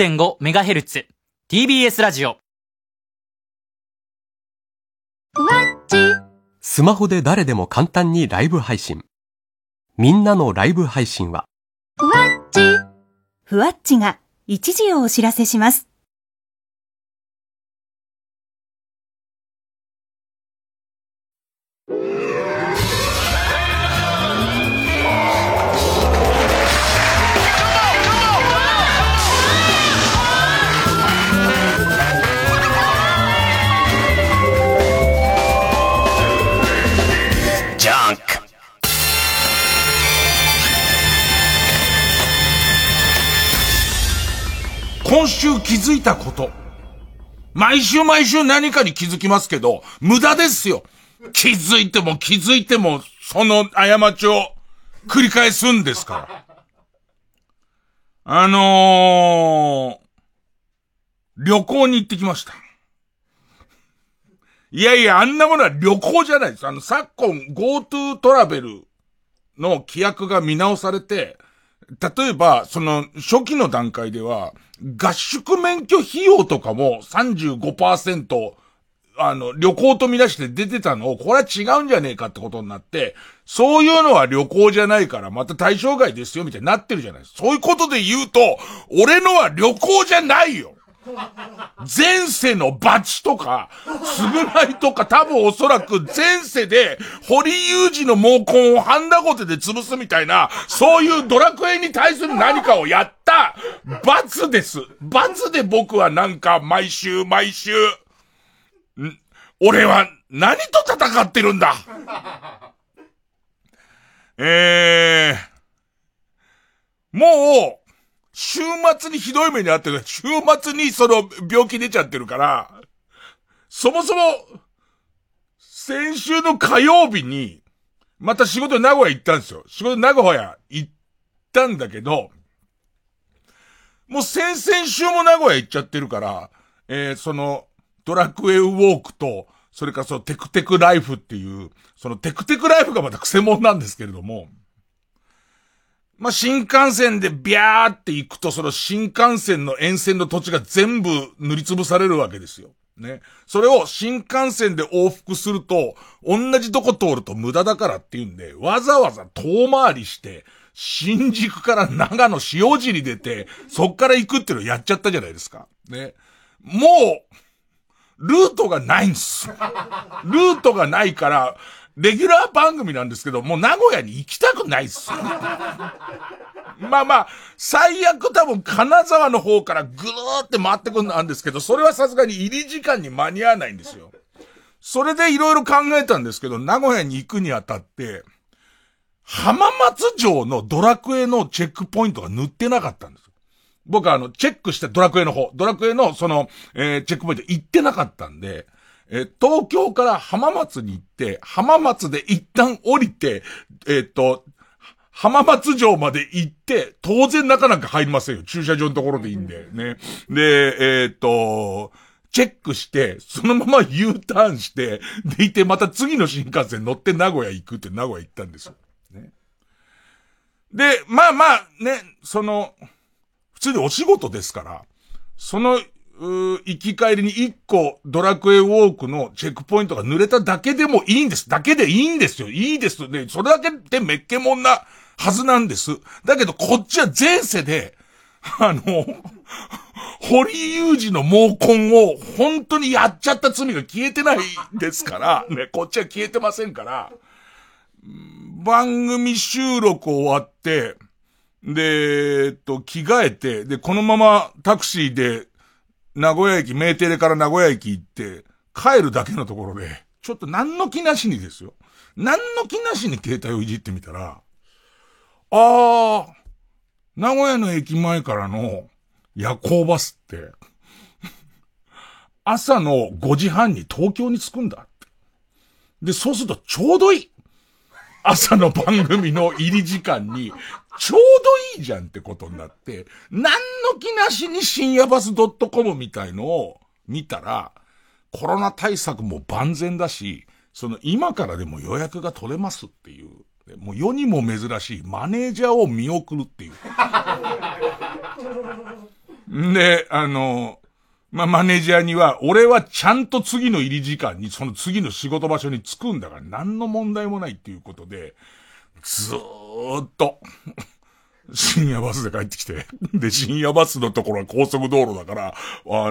80.5MHz TBS ラジオ。スマホで誰でも簡単にライブ配信。みんなのライブ配信は、ふわっちが一時をお知らせします。週気づいたこと。毎週毎週何かに気づきますけど、無駄ですよ。気づいても気づいても、その過ちを繰り返すんですから。あのー、旅行に行ってきました。いやいや、あんなものは旅行じゃないです。あの、昨今 GoTo トラベルの規約が見直されて、例えば、その、初期の段階では、合宿免許費用とかも35%、あの、旅行と見出して出てたのを、これは違うんじゃねえかってことになって、そういうのは旅行じゃないから、また対象外ですよ、みたいになってるじゃないですか。そういうことで言うと、俺のは旅行じゃないよ前世のバチとか、つぐないとか多分おそらく前世で堀裕二の毛根をハンダゴテで潰すみたいな、そういうドラクエに対する何かをやった罰です。罰で僕はなんか毎週毎週、俺は何と戦ってるんだえー、もう、週末にひどい目にあってる。週末にその病気出ちゃってるから、そもそも、先週の火曜日に、また仕事で名古屋行ったんですよ。仕事で名古屋行ったんだけど、もう先々週も名古屋行っちゃってるから、えー、その、ドラクエウォークと、それからそのテクテクライフっていう、そのテクテクライフがまた癖者なんですけれども、まあ、新幹線でビャーって行くと、その新幹線の沿線の土地が全部塗りつぶされるわけですよ。ね。それを新幹線で往復すると、同じとこ通ると無駄だからっていうんで、わざわざ遠回りして、新宿から長野塩尻出て、そっから行くっていうのをやっちゃったじゃないですか。ね。もう、ルートがないんです。ルートがないから、レギュラー番組なんですけど、もう名古屋に行きたくないっすよ。まあまあ、最悪多分金沢の方からぐるーって回ってくるんですけど、それはさすがに入り時間に間に合わないんですよ。それでいろいろ考えたんですけど、名古屋に行くにあたって、浜松城のドラクエのチェックポイントが塗ってなかったんです。僕はあの、チェックしてドラクエの方、ドラクエのその、えー、チェックポイント行ってなかったんで、えー、東京から浜松に行って、浜松で一旦降りて、えっ、と、浜松城まで行って、当然中なんか入りませんよ。駐車場のところでいいんで、ね。で、えっ、と、チェックして、そのまま U ターンして、でいて、また次の新幹線乗って名古屋行くって名古屋行ったんですよ。ね。で、まあまあ、ね、その、普通にお仕事ですから、その、う行き帰りに一個ドラクエウォークのチェックポイントが濡れただけでもいいんです。だけでいいんですよ。いいですね。それだけでめっけもんなはずなんです。だけどこっちは前世で、あの、堀裕二の毛根を本当にやっちゃった罪が消えてないですから、ね、こっちは消えてませんから、番組収録終わって、で、えっと、着替えて、で、このままタクシーで名古屋駅、メーテレから名古屋駅行って、帰るだけのところで、ちょっと何の気なしにですよ。何の気なしに携帯をいじってみたら、あー、名古屋の駅前からの夜行バスって、朝の5時半に東京に着くんだって。で、そうするとちょうどいい。朝の番組の入り時間に、ちょうどいいじゃんってことになって、何の気なしに深夜バス .com みたいのを見たら、コロナ対策も万全だし、その今からでも予約が取れますっていう、もう世にも珍しいマネージャーを見送るっていう。で、あの、まあ、マネージャーには、俺はちゃんと次の入り時間に、その次の仕事場所に着くんだから、何の問題もないっていうことで、ずーっと、深夜バスで帰ってきて。で、深夜バスのところは高速道路だから、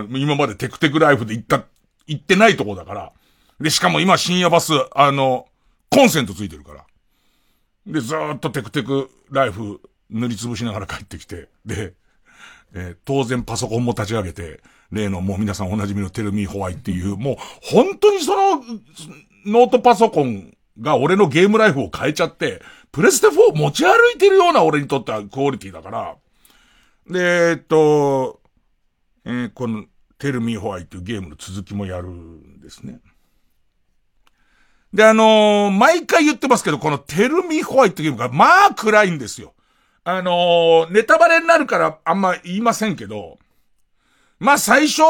今までテクテクライフで行った、行ってないとこだから。で、しかも今深夜バス、あの、コンセントついてるから。で、ずーっとテクテクライフ塗りつぶしながら帰ってきて。で、えー、当然パソコンも立ち上げて、例のもう皆さんおなじみのテルミーホワイっていう、もう本当にその、ノートパソコンが俺のゲームライフを変えちゃって、プレステ4持ち歩いてるような俺にとってはクオリティだから、で、えっと、えー、この、テルミーホワイっていうゲームの続きもやるんですね。で、あのー、毎回言ってますけど、このテルミーホワイってゲームが、まあ暗いんですよ。あのー、ネタバレになるからあんま言いませんけど、まあ最初、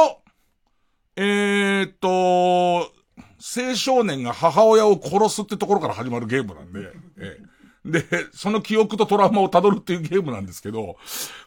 えー、っと、青少年が母親を殺すってところから始まるゲームなんで、ええ。で、その記憶とトラウマを辿るっていうゲームなんですけど、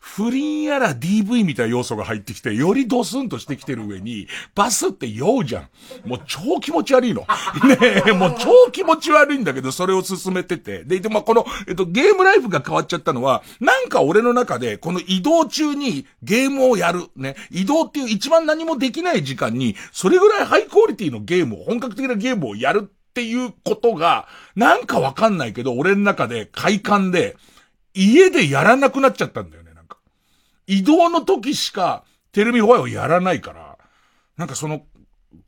不倫やら DV みたいな要素が入ってきて、よりドスンとしてきてる上に、バスって酔うじゃん。もう超気持ち悪いの。ねえ、もう超気持ち悪いんだけど、それを進めてて。で、で、まあ、この、えっと、ゲームライフが変わっちゃったのは、なんか俺の中で、この移動中にゲームをやる。ね。移動っていう一番何もできない時間に、それぐらいハイクオリティのゲームを、本格的なゲームをやるっていうことが、なんかわかんないけど、俺の中で快感で、家でやらなくなっちゃったんだよね、なんか。移動の時しか、テレビホワイをやらないから、なんかその、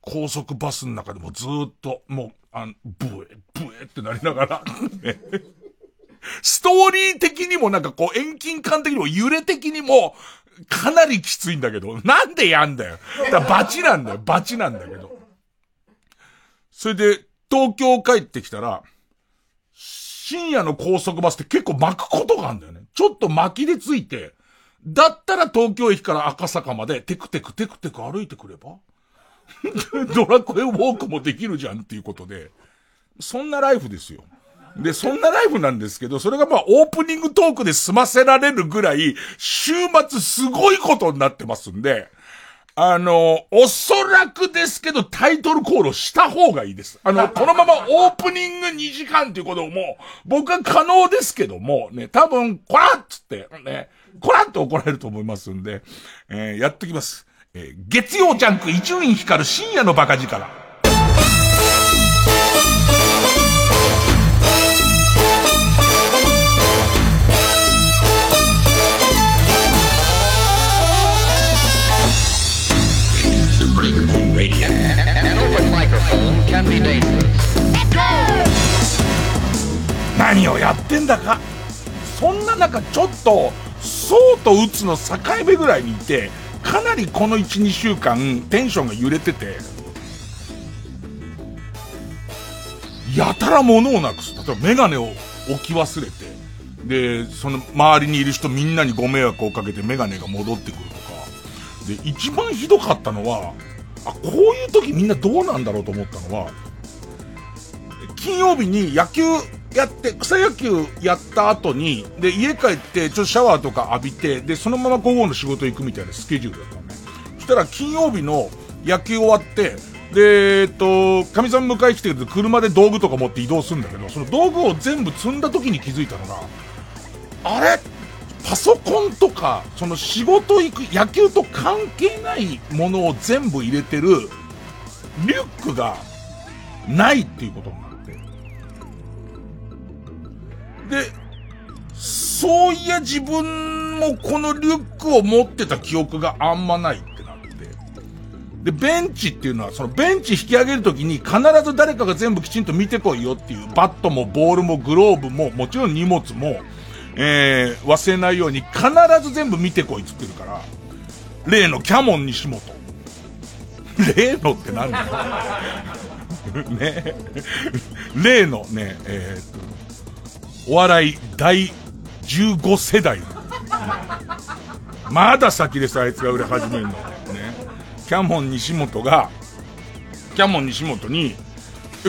高速バスの中でもずっと、もう、あの、ブエ、ブエってなりながら ストーリー的にもなんかこう遠近感的にも揺れ的にもかなりきついんだけど、なんでやんだよ。だバチなんだよ、バチなんだけど。それで、東京帰ってきたら、深夜の高速バスって結構巻くことがあるんだよね。ちょっと巻きでついて、だったら東京駅から赤坂までテクテクテクテク歩いてくれば ドラクエウォークもできるじゃんっていうことで、そんなライフですよ。で、そんなライフなんですけど、それがまあオープニングトークで済ませられるぐらい、週末すごいことになってますんで、あの、おそらくですけどタイトルコールをした方がいいです。あの、このままオープニング2時間っていうことも、僕は可能ですけども、ね、多分、こらっつって、ね、こらって怒られると思いますんで、えー、やっときます。えー、月曜ジャンク伊集院光る深夜のバカ力。何をやってんだか。そんな中ちょっと、そうと打つの境目ぐらいにいて、かなりこの1、2週間テンションが揺れてて、やたら物をなくす。例えばメガネを置き忘れて、で、その周りにいる人みんなにご迷惑をかけてメガネが戻ってくるとか。で、一番ひどかったのは、あ、こういう時みんなどうなんだろうと思ったのは、金曜日に野球やって、草野球やった後に、で、家帰って、ちょっとシャワーとか浴びて、で、そのまま午後の仕事行くみたいなスケジュールだったのね。そしたら金曜日の野球終わって、で、えっと、神さん迎え来てると車で道具とか持って移動するんだけど、その道具を全部積んだ時に気づいたのが、あれ？パソコンとか、その仕事行く、野球と関係ないものを全部入れてる、リュックがないっていうことになって。で、そういや自分もこのリュックを持ってた記憶があんまないってなって。で、ベンチっていうのは、そのベンチ引き上げるときに必ず誰かが全部きちんと見てこいよっていう、バットもボールもグローブも、もちろん荷物も、えー、忘れないように必ず全部見てこいっつってるから、例のキャモン西本。例のって何だよ。ね例のね、えー、お笑い第15世代。まだ先です、あいつが売れ始めるの。ね。キャモン西本が、キャモン西本に、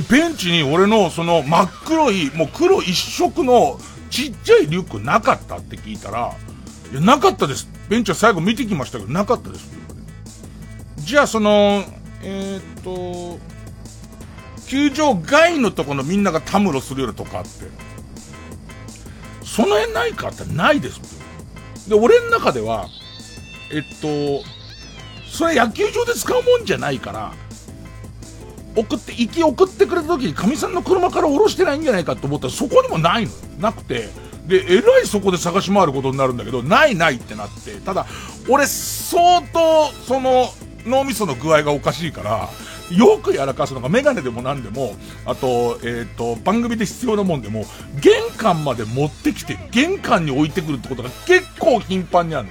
ベンチに俺のその真っ黒い、もう黒一色のちっちゃいリュックなかったって聞いたら、いや、なかったです。ベンチは最後見てきましたけど、なかったです。じゃあその、えー、っと、球場外のところのみんながたむろするようなとこあって、その辺ないかってないですで、俺の中では、えっと、それ野球場で使うもんじゃないから、送って、行き送ってくれた時にかみさんの車から降ろしてないんじゃないかと思ったらそこにもないのなくて、で、えらいそこで探し回ることになるんだけど、ないないってなって、ただ、俺相当、その、脳みその具合がおかしいから、よくやらかすのがメガネでも何でも、あと、えっ、ー、と、番組で必要なもんでも、玄関まで持ってきて、玄関に置いてくるってことが結構頻繁にある。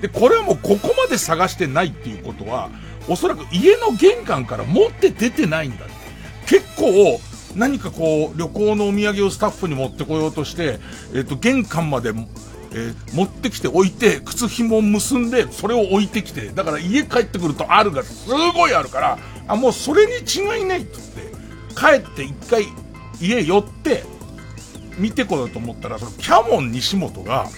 で、これはもうここまで探してないっていうことは、おそらく家の玄関から持って出てないんだ。結構、何かこう、旅行のお土産をスタッフに持ってこようとして、えっ、と、玄関までえー、持ってきて置いて、靴紐を結んで、それを置いてきて、だから家帰ってくるとあるがすごいあるから、あ、もうそれに違いないって言って、帰って一回家寄って、見てこようと思ったら、そのキャモン西本が、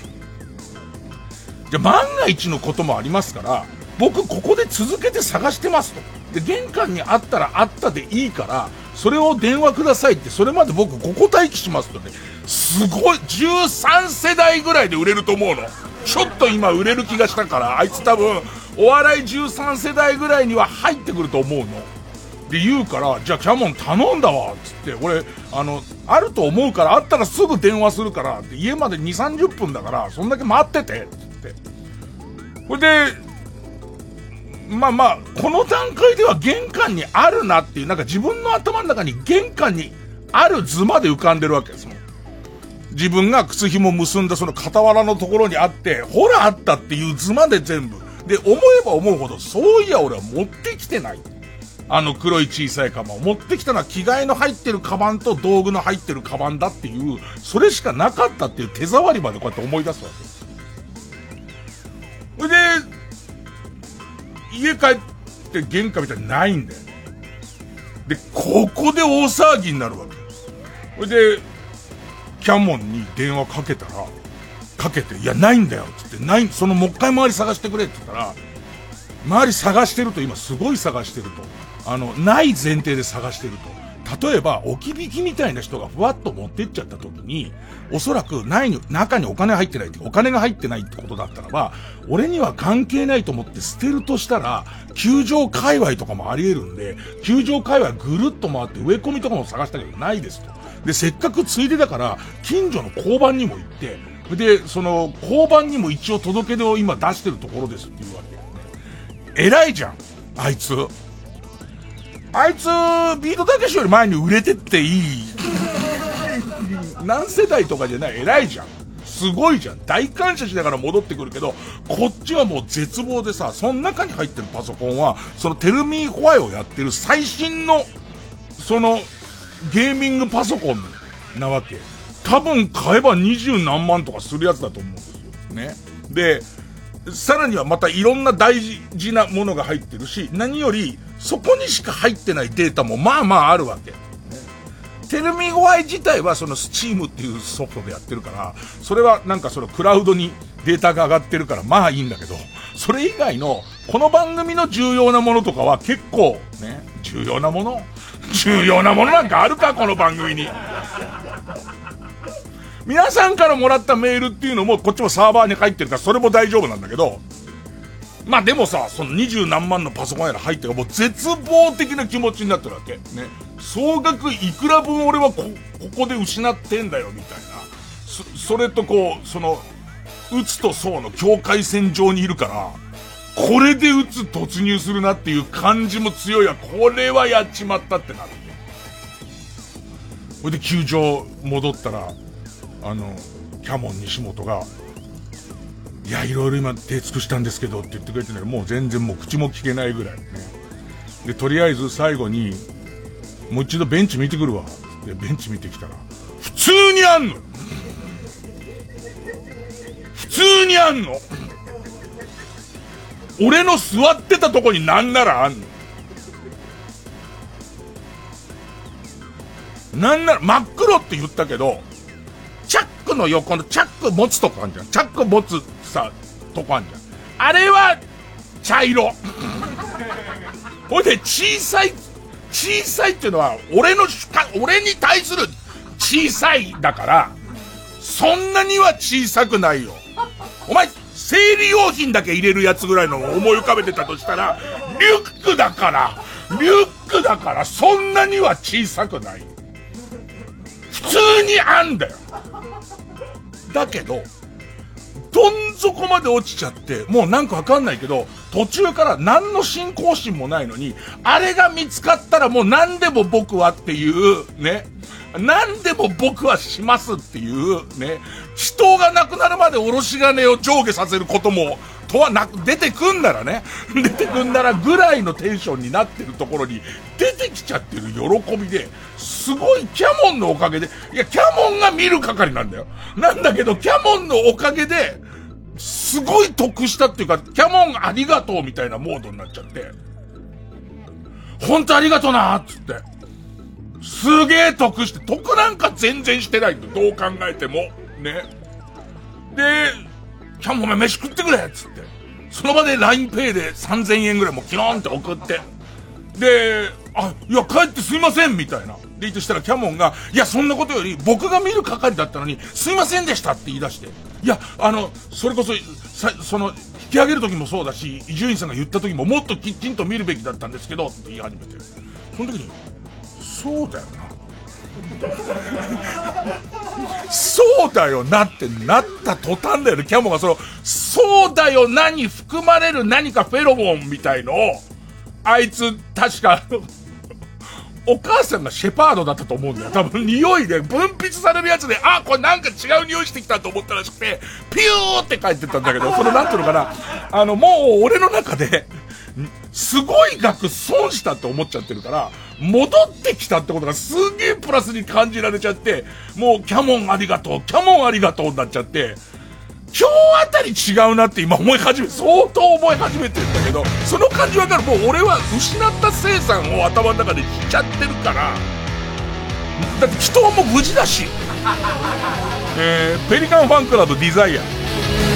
じゃ万が一のこともありますから、僕ここで続けて探してますと。で、玄関にあったらあったでいいから、それを電話くださいって、それまで僕ここ待機しますとね、すごい、13世代ぐらいで売れると思うの。ちょっと今売れる気がしたから、あいつ多分、お笑い13世代ぐらいには入ってくると思うの。で言うから、じゃあキャモン頼んだわ、つって、俺、あの、あると思うから、あったらすぐ電話するから、家まで2、30分だから、そんだけ待ってて、つって。ほいで、まあまあ、この段階では玄関にあるなっていう、なんか自分の頭の中に玄関にある図まで浮かんでるわけですもん。自分が靴紐結んだその傍らのところにあって、ほらあったっていう図まで全部。で、思えば思うほど、そういや俺は持ってきてない。あの黒い小さいカバンを持ってきたのは着替えの入ってるカバンと道具の入ってるカバンだっていう、それしかなかったっていう手触りまでこうやって思い出すわけです。それで、家帰って玄関みたいにないんだよ。で、ここで大騒ぎになるわけ。それで、キャモンに電話かけたら、かけて、いや、ないんだよ、つって、ない、そのもう一回周り探してくれって言ったら、周り探してると、今すごい探してると。あの、ない前提で探してると。例えば、置き引きみたいな人がふわっと持ってっちゃった時に、おそらくないに、中にお金入ってないって、お金が入ってないってことだったらば、俺には関係ないと思って捨てるとしたら、球場界隈とかもあり得るんで、球場界隈ぐるっと回って植え込みとかも探したけどないですと。で、せっかくついでだから、近所の交番にも行って、で、その、交番にも一応届け出を今出してるところですっていうわけ。偉いじゃん、あいつ。あいつ、ビートたけしより前に売れてっていい。何世代とかじゃない、偉いじゃん。すごいじゃん。大感謝しながら戻ってくるけど、こっちはもう絶望でさ、その中に入ってるパソコンは、そのテルミーホワイをやってる最新の、その、ゲーミングパソコンなわけ。多分買えば二十何万とかするやつだと思うんですよ。ね。で、さらにはまたいろんな大事なものが入ってるし、何より、そこにしか入ってないデータもまあまああるわけ。テルミゴアイ自体はそのスチームっていうソフトでやってるから、それはなんかそのクラウドにデータが上がってるからまあいいんだけど、それ以外のこの番組の重要なものとかは結構ね、重要なもの？重要なものなんかあるか、この番組に。皆さんからもらったメールっていうのも、こっちもサーバーに入ってるから、それも大丈夫なんだけど、まあでもさ、その二十何万のパソコンやら入ってるもう絶望的な気持ちになってるわけ。ね。総額いくら分俺はこ、ここで失ってんだよ、みたいな。そ、それとこう、その、打つと層の境界線上にいるから、これで撃つ突入するなっていう感じも強いわ。これはやっちまったってなる。それで球場戻ったら、あの、キャモン西本が、いや、いろいろ今手尽くしたんですけどって言ってくれてるもう全然もう口も聞けないぐらいね。で、とりあえず最後に、もう一度ベンチ見てくるわ。で、ベンチ見てきたら、普通にあんの普通にあんの俺の座ってたとこになんならあんの。なんなら、真っ黒って言ったけど、チャックの横のチャック持つとこあるじゃん。チャック持つさ、とこあんじゃん。あれは、茶色。ほいで、小さい、小さいっていうのは、俺の主観、俺に対する小さいだから、そんなには小さくないよ。お前、生理用品だけ入れるやつぐらいの思い浮かべてたとしたら、リュックだから、リュックだから、そんなには小さくない。普通にあんだよ。だけど、どん底まで落ちちゃって、もうなんかわかんないけど、途中から何の信仰心もないのに、あれが見つかったらもう何でも僕はっていう、ね。何でも僕はしますっていう、ね。人が亡くなるまでおろし金を上下させることも、とはなく、出てくんならね、出てくんならぐらいのテンションになってるところに出てきちゃってる喜びで、すごいキャモンのおかげで、いや、キャモンが見る係なんだよ。なんだけど、キャモンのおかげで、すごい得したっていうか、キャモンありがとうみたいなモードになっちゃって、本当ありがとうなーっつって。すげえ得して、得なんか全然してないんだどう考えても。ね。で、キャモンお前飯食ってくれっつって。その場で LINEPay で3000円ぐらいもうキローンって送って。で、あ、いや、帰ってすいませんみたいな。で、いいとしたらキャモンが、いや、そんなことより僕が見る係だったのに、すいませんでしたって言い出して。いや、あの、それこそ、さ、その、引き上げる時もそうだし、伊集院さんが言った時ももっときちんと見るべきだったんですけど、って言い始めて。その時に、そうだよな。そうだよなってなった途端だよね、キャモがその、そうだよなに含まれる何かフェロモンみたいのを、あいつ、確か、お母さんがシェパードだったと思うんだよ。多分匂いで分泌されるやつで、あ、これなんか違う匂いしてきたと思ったらしくて、ピューって帰ってったんだけど、そのなんていうのかな、あの、もう俺の中で、すごい額損したって思っちゃってるから、戻ってきたってことがすげえプラスに感じられちゃって、もうキャモンありがとう、キャモンありがとうになっちゃって、今日あたり違うなって今思い始め、相当思い始めてるんだけど、その感じわかる。もう俺は失った生産を頭の中でしちゃってるから、だって人はもう無事だし、えー、ペリカンファンクラブディザイア。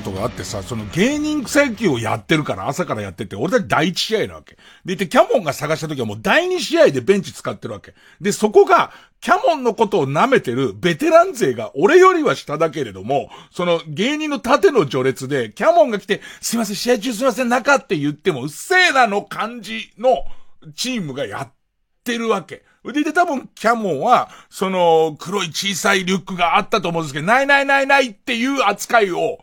ことがあってさ、その芸人草野球をやってるから、朝からやってて、俺たち第一試合なわけ。でいて、キャモンが探した時はもう第二試合でベンチ使ってるわけ。で、そこが、キャモンのことを舐めてるベテラン勢が俺よりは下だけれども、その芸人の縦の序列で、キャモンが来て、すいません、試合中すいません、中って言っても、うっせえなの感じのチームがやってるわけ。で、で、多分、キャモンは、その、黒い小さいリュックがあったと思うんですけど、ないないないないっていう扱いを、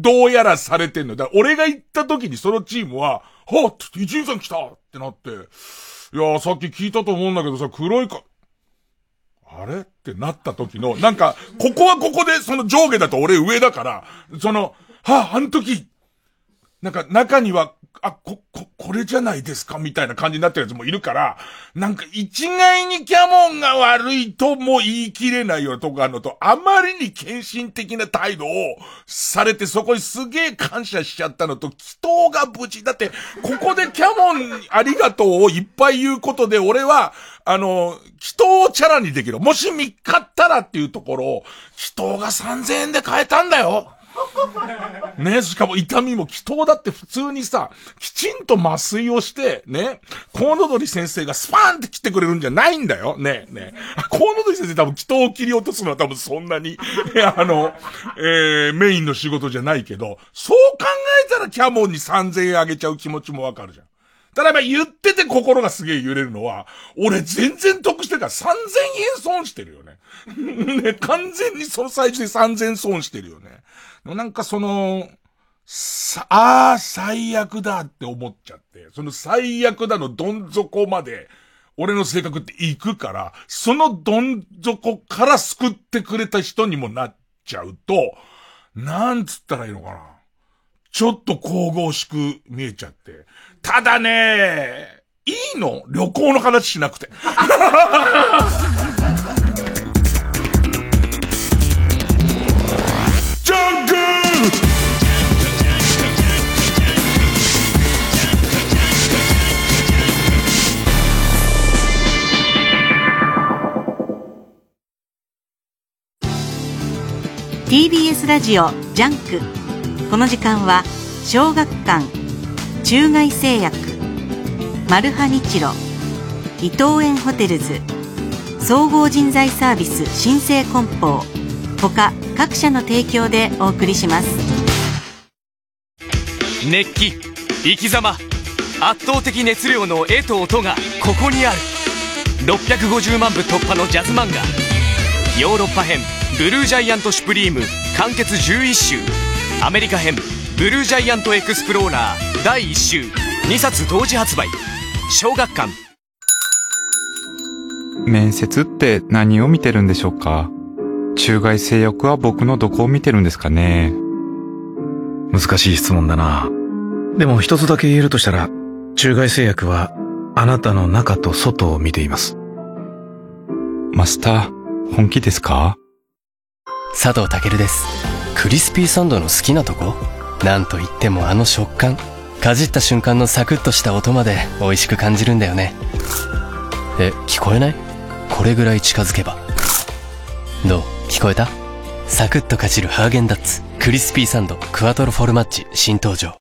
どうやらされてんの。だ俺が行った時にそのチームは、はっって、伊集院さん来た！ってなって、いやさっき聞いたと思うんだけどさ、黒いか、あれ？ってなった時の、なんか、ここはここで、その上下だと俺上だから、その、はあ、あの時、なんか中にはあ、こ、こ、これじゃないですかみたいな感じになってるやつもいるから、なんか一概にキャモンが悪いとも言い切れないようなとこあるのと、あまりに献身的な態度をされてそこにすげえ感謝しちゃったのと、祈祷が無事。だって、ここでキャモンありがとうをいっぱい言うことで、俺は、あの、祈祷をチャラにできる。もし見っかったらっていうところを、祈祷が3000円で買えたんだよ。ね、しかも痛みも祈祷だって普通にさ、きちんと麻酔をして、ね、コウノドリ先生がスパーンって切ってくれるんじゃないんだよ。ね、ね。コウノドリ先生多分祈祷を切り落とすのは多分そんなに、あの、えー、メインの仕事じゃないけど、そう考えたらキャモンに3000円あげちゃう気持ちもわかるじゃん。ただま言ってて心がすげえ揺れるのは、俺全然得してから3000円損してるよね。ね、完全にその最中で3000損してるよね。なんかその、さ、ああ、最悪だって思っちゃって、その最悪だのどん底まで、俺の性格って行くから、そのどん底から救ってくれた人にもなっちゃうと、なんつったらいいのかな。ちょっと神々しく見えちゃって。ただね、いいの？旅行の話しなくて。TBS ラジオ JUNK。この時間は小学館中外製薬マルハニチロ伊藤園ホテルズ総合人材サービス新生梱包他各社の提供でお送りします。熱気生き様圧倒的熱量の絵と音がここにある。650万部突破のジャズ漫画ヨーロッパ編ブルージャイアント・シュプリーム完結11週アメリカ編ブルージャイアント・エクスプローラー第1週2冊同時発売。小学館。面接って何を見てるんでしょうか？中外製薬は僕のどこを見てるんですかね？難しい質問だな。でも一つだけ言えるとしたら、中外製薬はあなたの中と外を見ています。マスター、本気ですか？佐藤健です。クリスピーサンドの好きなとこ？なんといってもあの食感。かじった瞬間のサクッとした音まで美味しく感じるんだよね。え聞こえない？これぐらい近づけば。どう？聞こえた？サクッとかじるハーゲンダッツ。クリスピーサンドクワトロフォルマッチ新登場。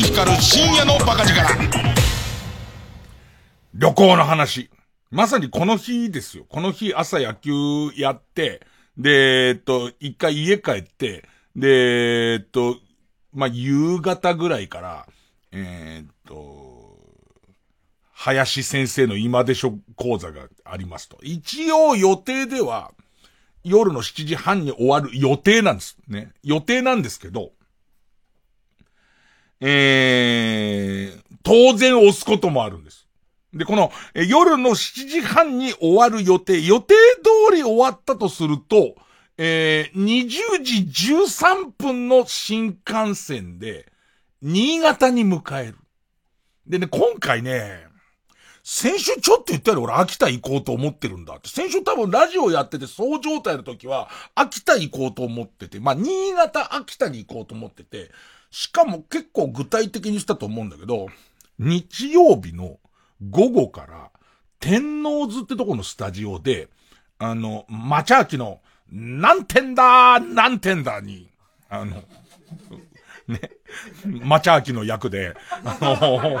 光る深夜のバカ力旅行の話。まさにこの日ですよ。この日朝野球やって、で、えっと、一回家帰って、で、えっと、まあ、夕方ぐらいから、えー、っと、林先生の今でしょ講座がありますと。一応予定では、夜の7時半に終わる予定なんですね。予定なんですけど、えー、当然押すこともあるんです。で、この、夜の7時半に終わる予定、予定通り終わったとすると、えー、20時13分の新幹線で、新潟に迎える。でね、今回ね、先週ちょっと言ったより俺秋田行こうと思ってるんだって。先週多分ラジオやっててそう状態の時は秋田行こうと思ってて、まあ新潟秋田に行こうと思ってて、しかも結構具体的にしたと思うんだけど、日曜日の午後から天王図ってとこのスタジオで、あの、マチャーキの何点だー何点だに、あの、ね、マチャーキの役で、あの、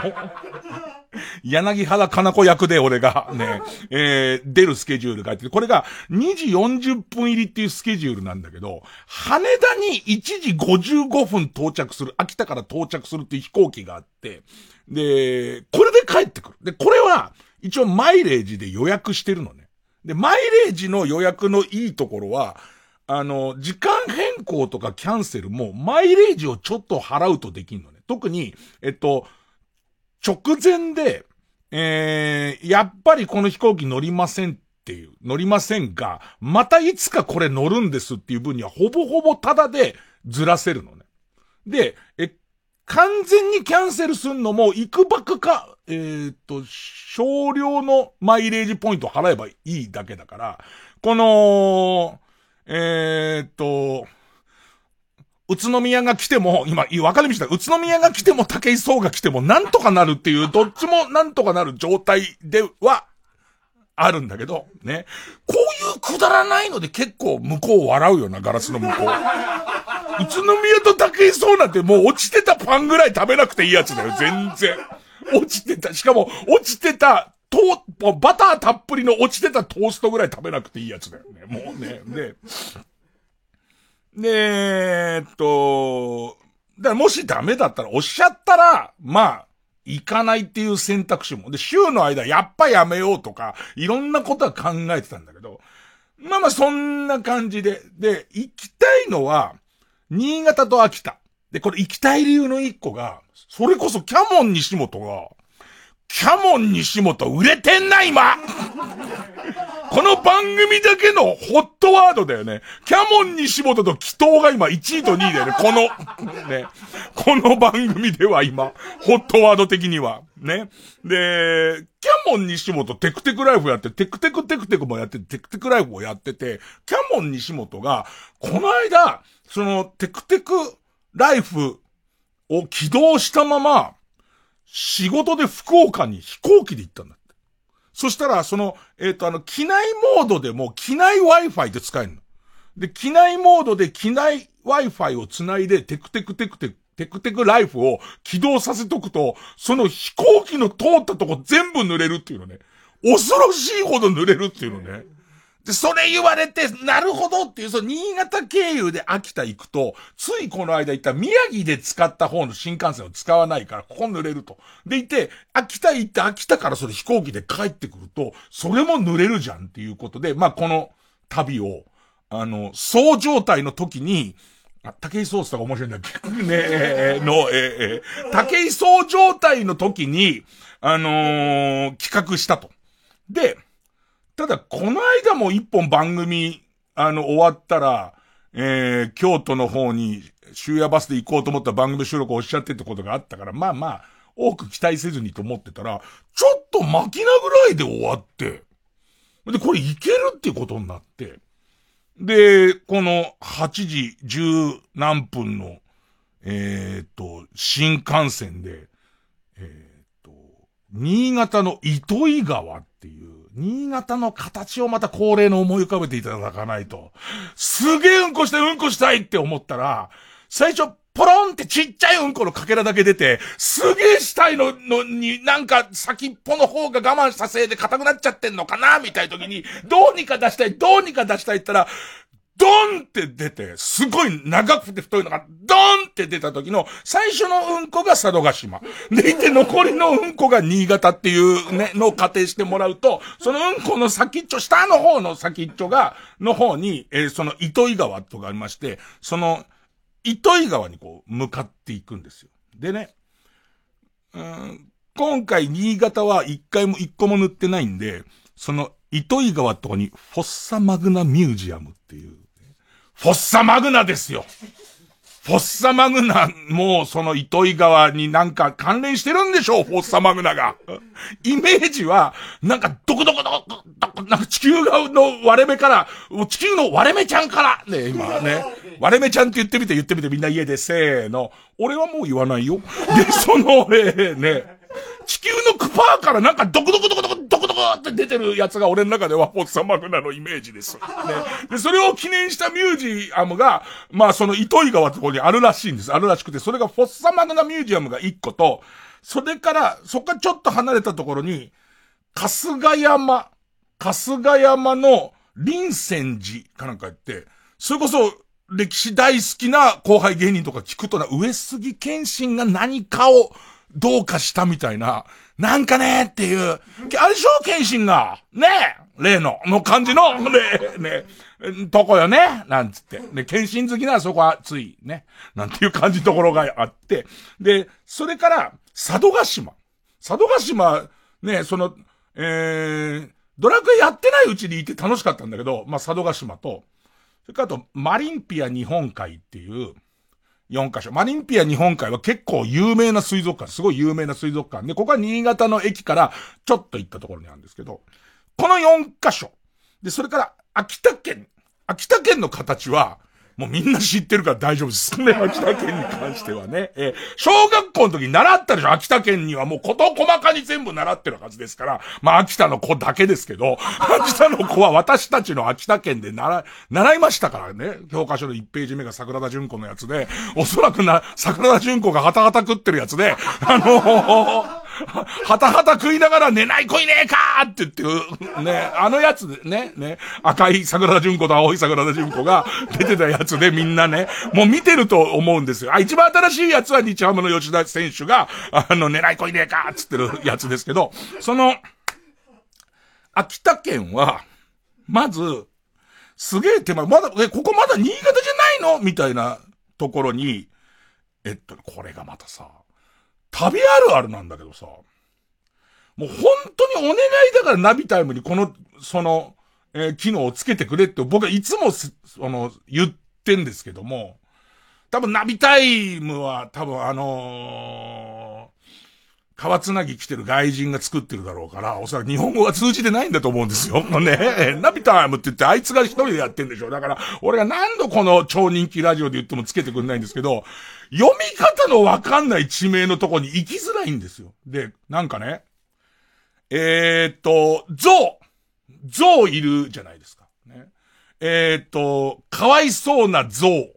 柳原かな子役で俺がね、えー、出るスケジュールがあって、これが2時40分入りっていうスケジュールなんだけど、羽田に1時55分到着する、秋田から到着するっていう飛行機があって、で、これで帰ってくる。で、これは一応マイレージで予約してるのね。で、マイレージの予約のいいところは、あの、時間変更とかキャンセルも、マイレージをちょっと払うとできんのね。特に、えっと、直前で、えー、やっぱりこの飛行機乗りませんっていう、乗りませんが、またいつかこれ乗るんですっていう分には、ほぼほぼタダでずらせるのね。で、え、完全にキャンセルするのも、行くばくか、えー、っと、少量のマイレージポイント払えばいいだけだから、この、えー、っと、宇都宮が来ても、今、分かりました？宇都宮が来ても武井壮が来てもなんとかなるっていう、どっちもなんとかなる状態では、あるんだけど、ね。こういうくだらないので結構向こう笑うよな、ガラスの向こう。宇都宮と武井壮なんてもう落ちてたパンぐらい食べなくていいやつだよ、全然。落ちてた、しかも落ちてた、と、バターたっぷりの落ちてたトーストぐらい食べなくていいやつだよね。もうね。で、で、えっと、だからもしダメだったらおっしゃったら、まあ、行かないっていう選択肢も。で、週の間やっぱやめようとか、いろんなことは考えてたんだけど、まあまあそんな感じで。で、行きたいのは、新潟と秋田。で、これ行きたい理由の一個が、それこそキャモン西本が、キャモン西本売れてんな、今この番組だけのホットワードだよね。キャモン西本と祈祷が今1位と2位だよね。この、ね。この番組では今、ホットワード的には。ね。で、キャモン西本テクテクライフやって、テクテクテクテクもやって、テクテクライフをやってて、キャモン西本が、この間、その、テクテクライフを起動したまま、仕事で福岡に飛行機で行ったんだって。そしたら、その、えっ、ー、と、あの、機内モードでも機内 Wi-Fi で使えるの。で、機内モードで機内 Wi-Fi をつないで、テクテクテクテク、テクテクライフを起動させとくと、その飛行機の通ったとこ全部濡れるっていうのね。恐ろしいほど濡れるっていうのね。で、それ言われて、なるほどっていう、その新潟経由で秋田行くと、ついこの間行った宮城で使った方の新幹線を使わないから、ここ濡れると。でいて、秋田行って秋田からそれ飛行機で帰ってくると、それも濡れるじゃんっていうことで、まあ、この旅を、あの、そう状態の時に、あ、竹井壮とか面白いんだっけ？ねえ、の、ええ、竹井壮状態の時に、あのー、企画したと。で、ただ、この間も一本番組、あの、終わったら、えー、京都の方に、終夜バスで行こうと思った番組収録をおっしゃってってことがあったから、まあまあ、多く期待せずにと思ってたら、ちょっと巻きなぐらいで終わって、で、これいけるってことになって、で、この8時10何分の、えー、っと、新幹線で、えー、っと、新潟の糸魚川っていう、新潟の形をまた恒例の思い浮かべていただかないと、すげえうんこしてうんこしたいって思ったら、最初、ポロンってちっちゃいうんこのかけらだけ出て、すげえしたいの、のに、なんか先っぽの方が我慢したせいで硬くなっちゃってんのかなみたいな時に、どうにか出したい、どうにか出したいったら、ドンって出て、すごい長くて太いのが、ドンって出た時の、最初のうんこが佐渡島。でいて、残りのうんこが新潟っていうね、のを仮定してもらうと、そのうんこの先っちょ、下の方の先っちょが、の方に、えー、その糸魚川とかありまして、その、糸魚川にこう、向かっていくんですよ。でね、うん、今回新潟は一回も一個も塗ってないんで、その、糸魚川とこにフォッサマグナミュージアムっていう、フォッサマグナですよフォッサマグナもうその糸魚川になんか関連してるんでしょう、フォッサマグナが。イメージは、なんかどこどこどこどこ、なんか地球側の割れ目から、地球の割れ目ちゃんから、ね、今ね、割れ目ちゃんって言ってみて言ってみてみんな家でせーの。俺はもう言わないよ。で、その、えー、ね、地球のクパーからなんかドクドクドクドクドクドクって出てるやつが俺の中ではフォッサマグナのイメージです。ね。で、それを記念したミュージアムが、まあその糸魚川ってところにあるらしいんです。あるらしくて、それがフォッサマグナミュージアムが1個と、それから、そこからちょっと離れたところに、春日山、春日山の林泉寺かなんか言って、それこそ歴史大好きな後輩芸人とか聞くとな、上杉謙信が何かをどうかしたみたいな、なんかねっていう、あれでしょ謙信が、ね例の、の感じの、ね、ね、とこよねなんつって。で、謙信好きならそこはつい、ね。なんていう感じところがあって。で、それから、佐渡島。佐渡島、ね、その、えー、ドラクエやってないうちにいて楽しかったんだけど、まあ、佐渡島と、それからあと、マリンピア日本海っていう、4カ所。マリンピア日本海は結構有名な水族館、すごい有名な水族館で、ここは新潟の駅からちょっと行ったところにあるんですけど、この4カ所。で、それから秋田県。秋田県の形は、もうみんな知ってるから大丈夫です。ね、秋田県に関してはね。えー、小学校の時習ったでしょ秋田県にはもうこと細かに全部習ってるはずですから。まあ秋田の子だけですけど、秋田の子は私たちの秋田県で習、習いましたからね。教科書の1ページ目が桜田淳子のやつで、おそらくな、桜田淳子がハタハタ食ってるやつで、あのー はたはた食いながら寝ない子いねえかって言って、ね、あのやつでね、ね、赤い桜田淳子と青い桜田淳子が出てたやつでみんなね、もう見てると思うんですよ。あ、一番新しいやつは日ハムの吉田選手が、あの、寝ない子いねえかっつってるやつですけど、その、秋田県は、まず、すげえ手間、まだ、え、ここまだ新潟じゃないのみたいなところに、えっと、これがまたさ、旅あるあるなんだけどさ、もう本当にお願いだからナビタイムにこの、その、えー、機能をつけてくれって僕はいつもその、言ってんですけども、多分ナビタイムは多分あのー、川つなぎ来てる外人が作ってるだろうから、おそらく日本語は通じてないんだと思うんですよ。ね。ナビタイムって言ってあいつが一人でやってんでしょ。だから、俺が何度この超人気ラジオで言ってもつけてくんないんですけど、読み方のわかんない地名のとこに行きづらいんですよ。で、なんかね、えー、っと、ゾウ、ゾウいるじゃないですか。ね、えー、っと、かわいそうなゾウ。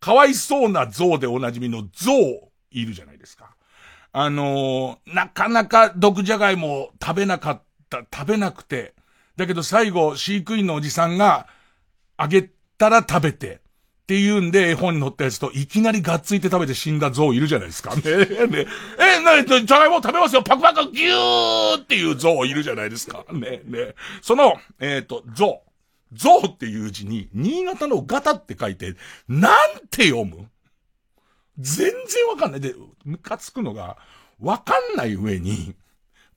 かわいそうなゾウでおなじみのゾウいるじゃないですか。あのー、なかなか毒じゃがいも食べなかった、食べなくて、だけど最後、飼育員のおじさんが、あげたら食べて、っていうんで絵本に載ったやつと、いきなりがっついて食べて死んだ象いるじゃないですか。ねねえ、なに、じゃがいも食べますよ。パクパクギューっていう象いるじゃないですか。ねねその、えっ、ー、と、象。象っていう字に、新潟のガタって書いて、なんて読む？全然わかんない。で、ムカつくのが、わかんない上に、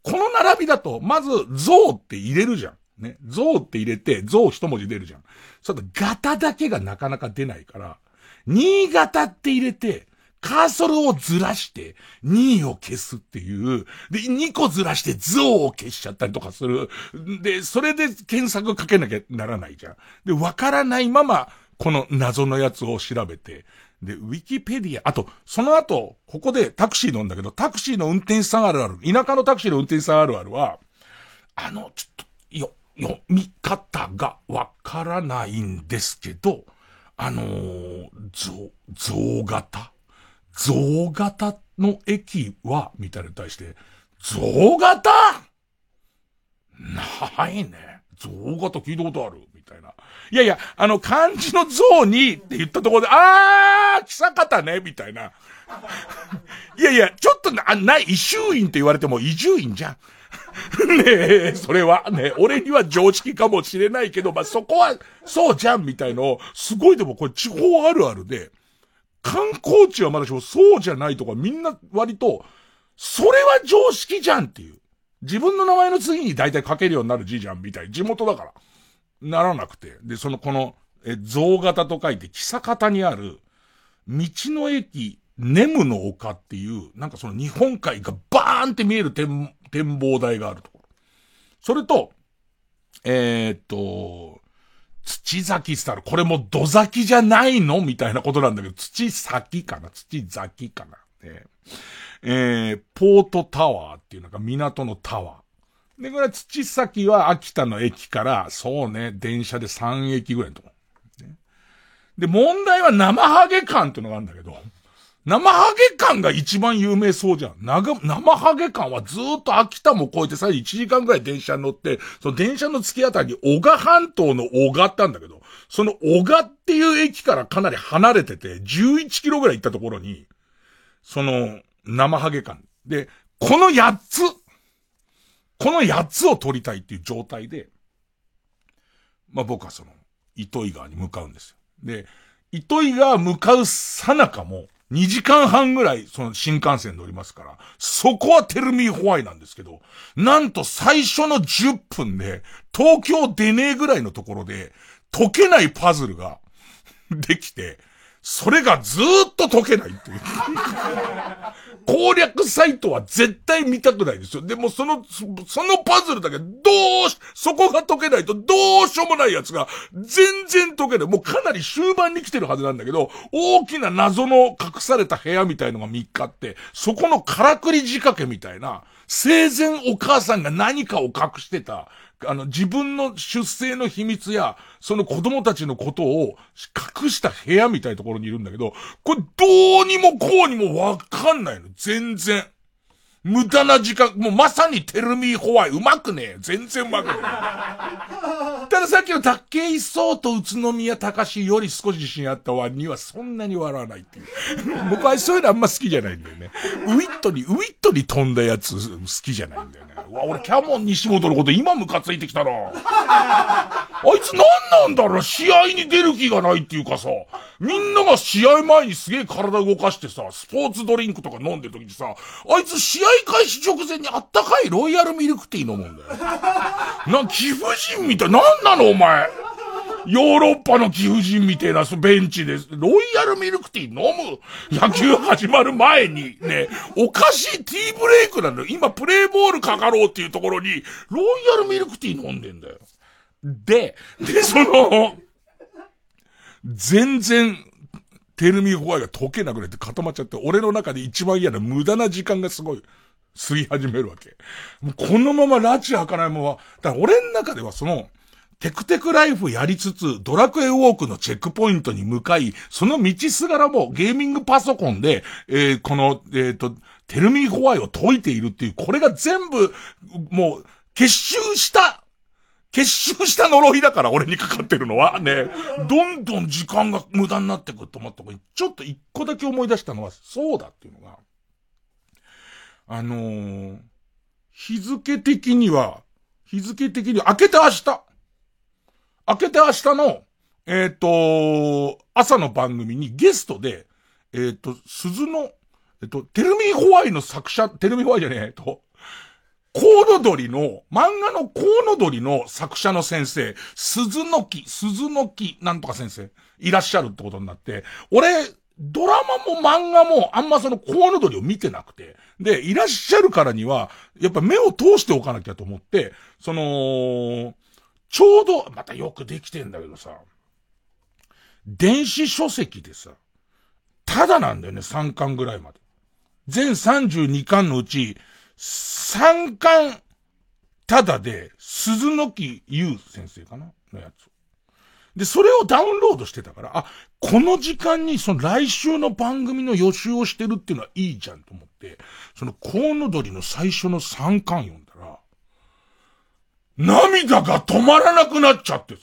この並びだと、まず、象って入れるじゃん。ね。象って入れて、象一文字出るじゃん。ちょっとガタだけがなかなか出ないから、新潟って入れて、カーソルをずらして、2を消すっていう。で、2個ずらして象を消しちゃったりとかする。で、それで検索かけなきゃならないじゃん。で、わからないまま、この謎のやつを調べて、で、ウィキペディア、あと、その後、ここでタクシー乗るんだけど、タクシーの運転手さんあるある、田舎のタクシーの運転手さんあるあるは、あの、ちょっと、よ、読み方がわからないんですけど、あのー、象、象型象型の駅は、みたいに対して、象型ないね。象型聞いたことある。たいな。いやいや、あの、漢字の像にって言ったところで、あー、キサカタねみたいな。いやいや、ちょっとな、ない、異州院って言われても移住院じゃん。ねえ、それはね、俺には常識かもしれないけど、まあ、そこは、そうじゃんみたいの、すごいでもこれ地方あるあるで、観光地はまだしもそうじゃないとかみんな割と、それは常識じゃんっていう。自分の名前の次に大体書けるようになる字じゃんみたい。地元だから。ならなくて。で、その、この、え、象型と書いて、木坂方にある、道の駅、ネムの丘っていう、なんかその日本海がバーンって見える展展望台があるところ。それと、えー、っと、土崎スタール。これも土崎じゃないの？みたいなことなんだけど、土崎かな？土崎かな、ね、えー、ポートタワーっていうのが港のタワー。で、これは土崎は秋田の駅から、そうね、電車で3駅ぐらいのとこ。で、問題は生ハゲ館っていうのがあるんだけど、生ハゲ館が一番有名そうじゃん。生ハゲ館はずっと秋田も越えてさらに1時間ぐらい電車に乗って、その電車の突き当たりに小賀半島の小賀ってあるんだけど、その小賀っていう駅からかなり離れてて、11キロぐらい行ったところに、その、生ハゲ館。で、この8つ、この8つを取りたいっていう状態で、まあ僕はその、糸魚川に向かうんですよ。で、糸魚川向かうさなかも、2時間半ぐらい、その新幹線乗りますから、そこはテルミーホワイなんですけど、なんと最初の10分で、東京出ねえぐらいのところで、解けないパズルが できて、それがずーっと解けないっていう。攻略サイトは絶対見たくないですよ。でもその、そのパズルだけどうし、そこが解けないとどうしようもないやつが全然解けない。もうかなり終盤に来てるはずなんだけど、大きな謎の隠された部屋みたいのが3日あって、そこのからくり仕掛けみたいな、生前お母さんが何かを隠してた、あの、自分の出生の秘密や、その子供たちのことを隠した部屋みたいなところにいるんだけど、これどうにもこうにもわかんないの。全然。無駄な時間、もうまさにテルミーホワイ、うまくねえ。全然うまくねえ。たださっきの竹井壮と宇都宮隆より少し自信あった割にはそんなに笑わないっていう。僕はそういうのあんま好きじゃないんだよね。ウィットに、ウィットに飛んだやつ好きじゃないんだよね。うわ、俺キャモン西本のこと今ムカついてきたな。あいつ何なんだろう試合に出る気がないっていうかさ、みんなが試合前にすげえ体動かしてさ、スポーツドリンクとか飲んでる時にさ、あいつ試合開始直前にあったかいロイヤルミルクティー飲むんだよ。な、貴婦人みたい。なんなのお前。ヨーロッパの貴婦人みたいなベンチで、ロイヤルミルクティー飲む野球始まる前に、ね、おかしいティーブレイクなのよ。今プレイボールかかろうっていうところに、ロイヤルミルクティー飲んでんだよ。で、で、その、全然、テルミーホワイが解けなくなって固まっちゃって、俺の中で一番嫌な無駄な時間がすごい、過ぎ始めるわけ。もうこのまま拉致開かないまま、だから俺の中ではその、テクテクライフやりつつ、ドラクエウォークのチェックポイントに向かい、その道すがらもゲーミングパソコンで、えー、この、えっ、と、テルミーホワイを解いているっていう、これが全部、もう、結集した、結集した呪いだから俺にかかってるのはね、どんどん時間が無駄になってくると思ったちょっと一個だけ思い出したのは、そうだっていうのが、あのー、日付的には、日付的には、明けて明日。明けて明日の、えっ、と、朝の番組にゲストで、えっ、と、鈴の、えっ、と、テルミーホワイの作者、テルミーホワイじゃねえ、と、コウノドリの、漫画のコウノドリの作者の先生、鈴の木、鈴の木、なんとか先生、いらっしゃるってことになって、俺、ドラマも漫画もあんまそのコウノドリを見てなくて、で、いらっしゃるからには、やっぱ目を通しておかなきゃと思って、その、ちょうど、またよくできてんだけどさ、電子書籍でさ、ただなんだよね、3巻ぐらいまで。全32巻のうち、3巻、ただで、鈴の木優先生かなのやつ。で、それをダウンロードしてたから、あ、この時間にその来週の番組の予習をしてるっていうのはいいじゃんと思って、そのコウノドリの最初の3巻読んだら、涙が止まらなくなっちゃって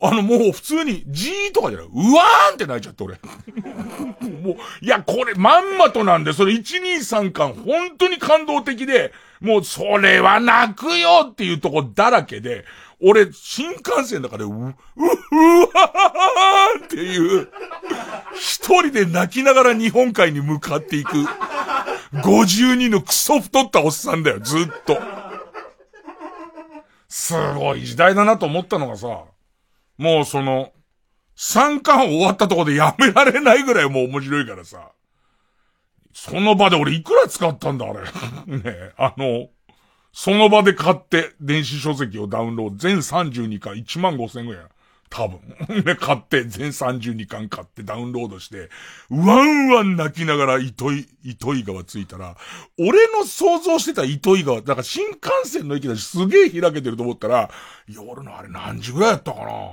あの、もう普通に、じーとかじゃない、うわーんって泣いちゃって、俺。もう、いや、これ、まんまとなんで、それ1、2、3巻、本当に感動的で、もう、それは泣くよっていうとこだらけで、俺、新幹線の中で、う、う、うわーっていう、一人で泣きながら日本海に向かっていく、52のクソ太ったおっさんだよ、ずっと。すごい時代だなと思ったのがさ、もうその、3巻終わったところでやめられないぐらいもう面白いからさ。その場で俺いくら使ったんだ、あれ。ね、あの、その場で買って、電子書籍をダウンロード、全32巻1万5千円ぐらい。多分。ね、買って、全32巻買ってダウンロードして、ワンワン泣きながら糸井、糸井川着いたら、俺の想像してた糸井川、だから新幹線の駅だしすげえ開けてると思ったら、夜のあれ何時ぐらいやったかな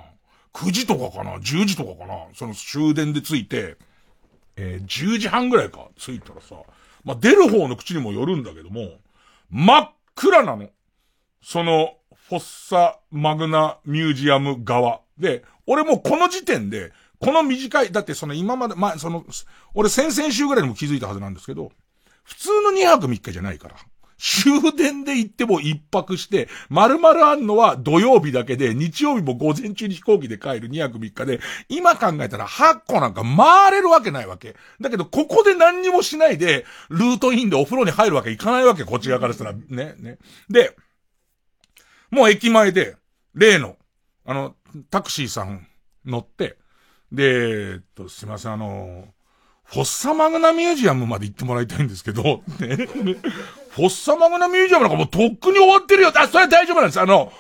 ?9 時とかかな ?10 時とかかな？その終電で着いて、えー、10時半ぐらいか着いたらさ、まあ、出る方の口にもよるんだけども、真っ暗なの。その、フォッサマグナミュージアム側。で、俺もこの時点で、この短い、だってその今まで、まあ、その、俺先々週ぐらいにも気づいたはずなんですけど、普通の2泊3日じゃないから。終電で行っても一泊して、丸々あんのは土曜日だけで、日曜日も午前中に飛行機で帰る2泊3日で、今考えたら8個なんか回れるわけないわけ。だけど、ここで何にもしないで、ルートインでお風呂に入るわけいかないわけ、こっち側からしたら。ね、ね。で、もう駅前で、例の、あの、タクシーさん乗って、で、えっと、すいません、あの、フォッサマグナミュージアムまで行ってもらいたいんですけど、ね、フォッサマグナミュージアムなんかもうとっくに終わってるよ。あ、それは大丈夫なんです。あの、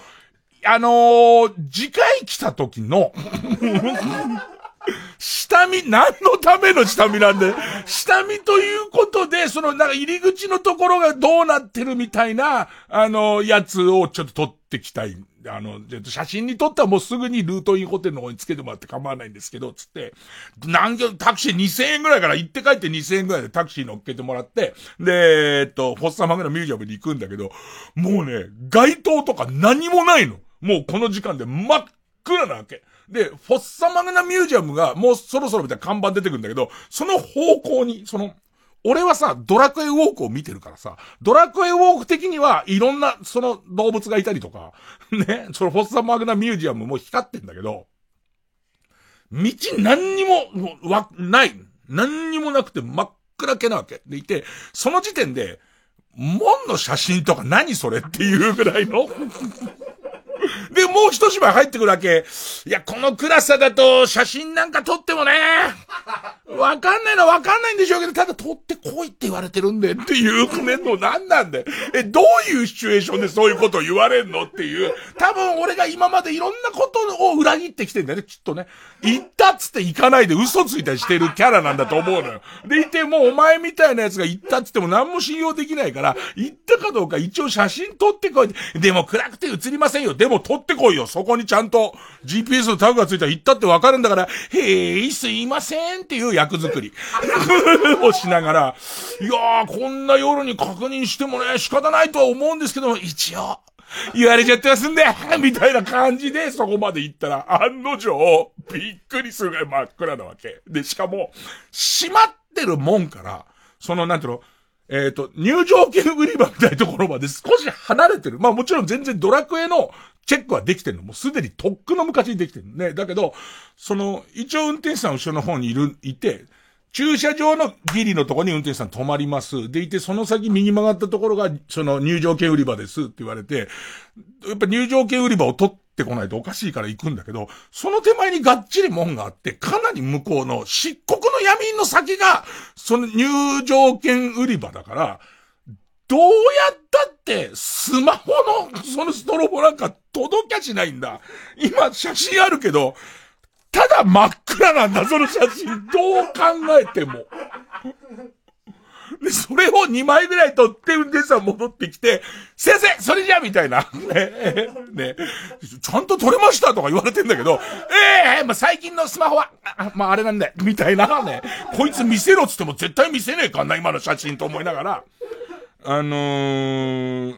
あのー、次回来た時の 下見、何のための下見なんで、下見ということで、その、なんか入り口のところがどうなってるみたいな、あの、やつをちょっと撮ってきたい。あの、写真に撮ったらもうすぐにルートインホテルの方につけてもらって構わないんですけど、つって、何タクシー2000円ぐらいから行って帰って2000円ぐらいでタクシー乗っけてもらって、で、えっと、フォッサマグナミュージアムに行くんだけど、もうね、街灯とか何もないの。もうこの時間で真っ暗なわけ。で、フォッサマグナミュージアムがもうそろそろみたいな看板出てくるんだけど、その方向に、その、俺はさ、ドラクエウォークを見てるからさ、ドラクエウォーク的にはいろんな、その動物がいたりとか、ね、そのフォッサマグナミュージアムも光ってんだけど、道何にも、わ、ない。何にもなくて真っ暗けなわけ。でいて、その時点で、門の写真とか何それっていうぐらいの で、もう一芝居入ってくるわけ。いや、この暗さだと写真なんか撮ってもね、わかんないのはわかんないんでしょうけど、ただ撮ってこいって言われてるんでっていうねの何なんだよ。え、どういうシチュエーションでそういうことを言われんのっていう。多分俺が今までいろんなことを裏切ってきてんだよね、きっとね。行ったっつって行かないで嘘ついたりしてるキャラなんだと思うのよ。でいて、もうお前みたいなやつが行ったっつっても何も信用できないから、行ったかどうか一応写真撮ってこいでも暗くて映りませんよ。でも撮ってこいよ。そこにちゃんと GPS のタグがついたら行ったってわかるんだから、へえ、すいませんっていう役作り をしながら、いやー、こんな夜に確認してもね、仕方ないとは思うんですけども、一応、言われちゃってますんで、みたいな感じでそこまで行ったら、案の定、びっくりするぐらい真っ暗なわけ。で、しかも、閉まってるもんから、その、なんていうの、えっ、ー、と、入場券売り場みたいなところまで少し離れてる。まあもちろん全然ドラクエのチェックはできてるの。もうすでにとっくの昔にできてるね。だけど、その、一応運転手さん後ろの方にいる、いて、駐車場のギリのとこに運転手さん止まります。でいて、その先右曲がったところが、その入場券売り場ですって言われて、やっぱ入場券売り場を取ってこないとおかしいから行くんだけど、その手前にがっちり門があって、かなり向こうの漆黒の闇の先が、その入場券売り場だから、どうやったって、スマホの、そのストロボなんか届きゃしないんだ。今、写真あるけど、ただ真っ暗なんだ、その写真。どう考えても。で、それを2枚ぐらい撮って運転手さん戻ってきて、先生それじゃみたいな。ね、ね、ちゃんと撮れましたとか言われてんだけど、ええー、まあ、最近のスマホは、あまあ、あれなんだよ、みたいなね。こいつ見せろっつっても絶対見せねえかんな、今の写真と思いながら。あのー、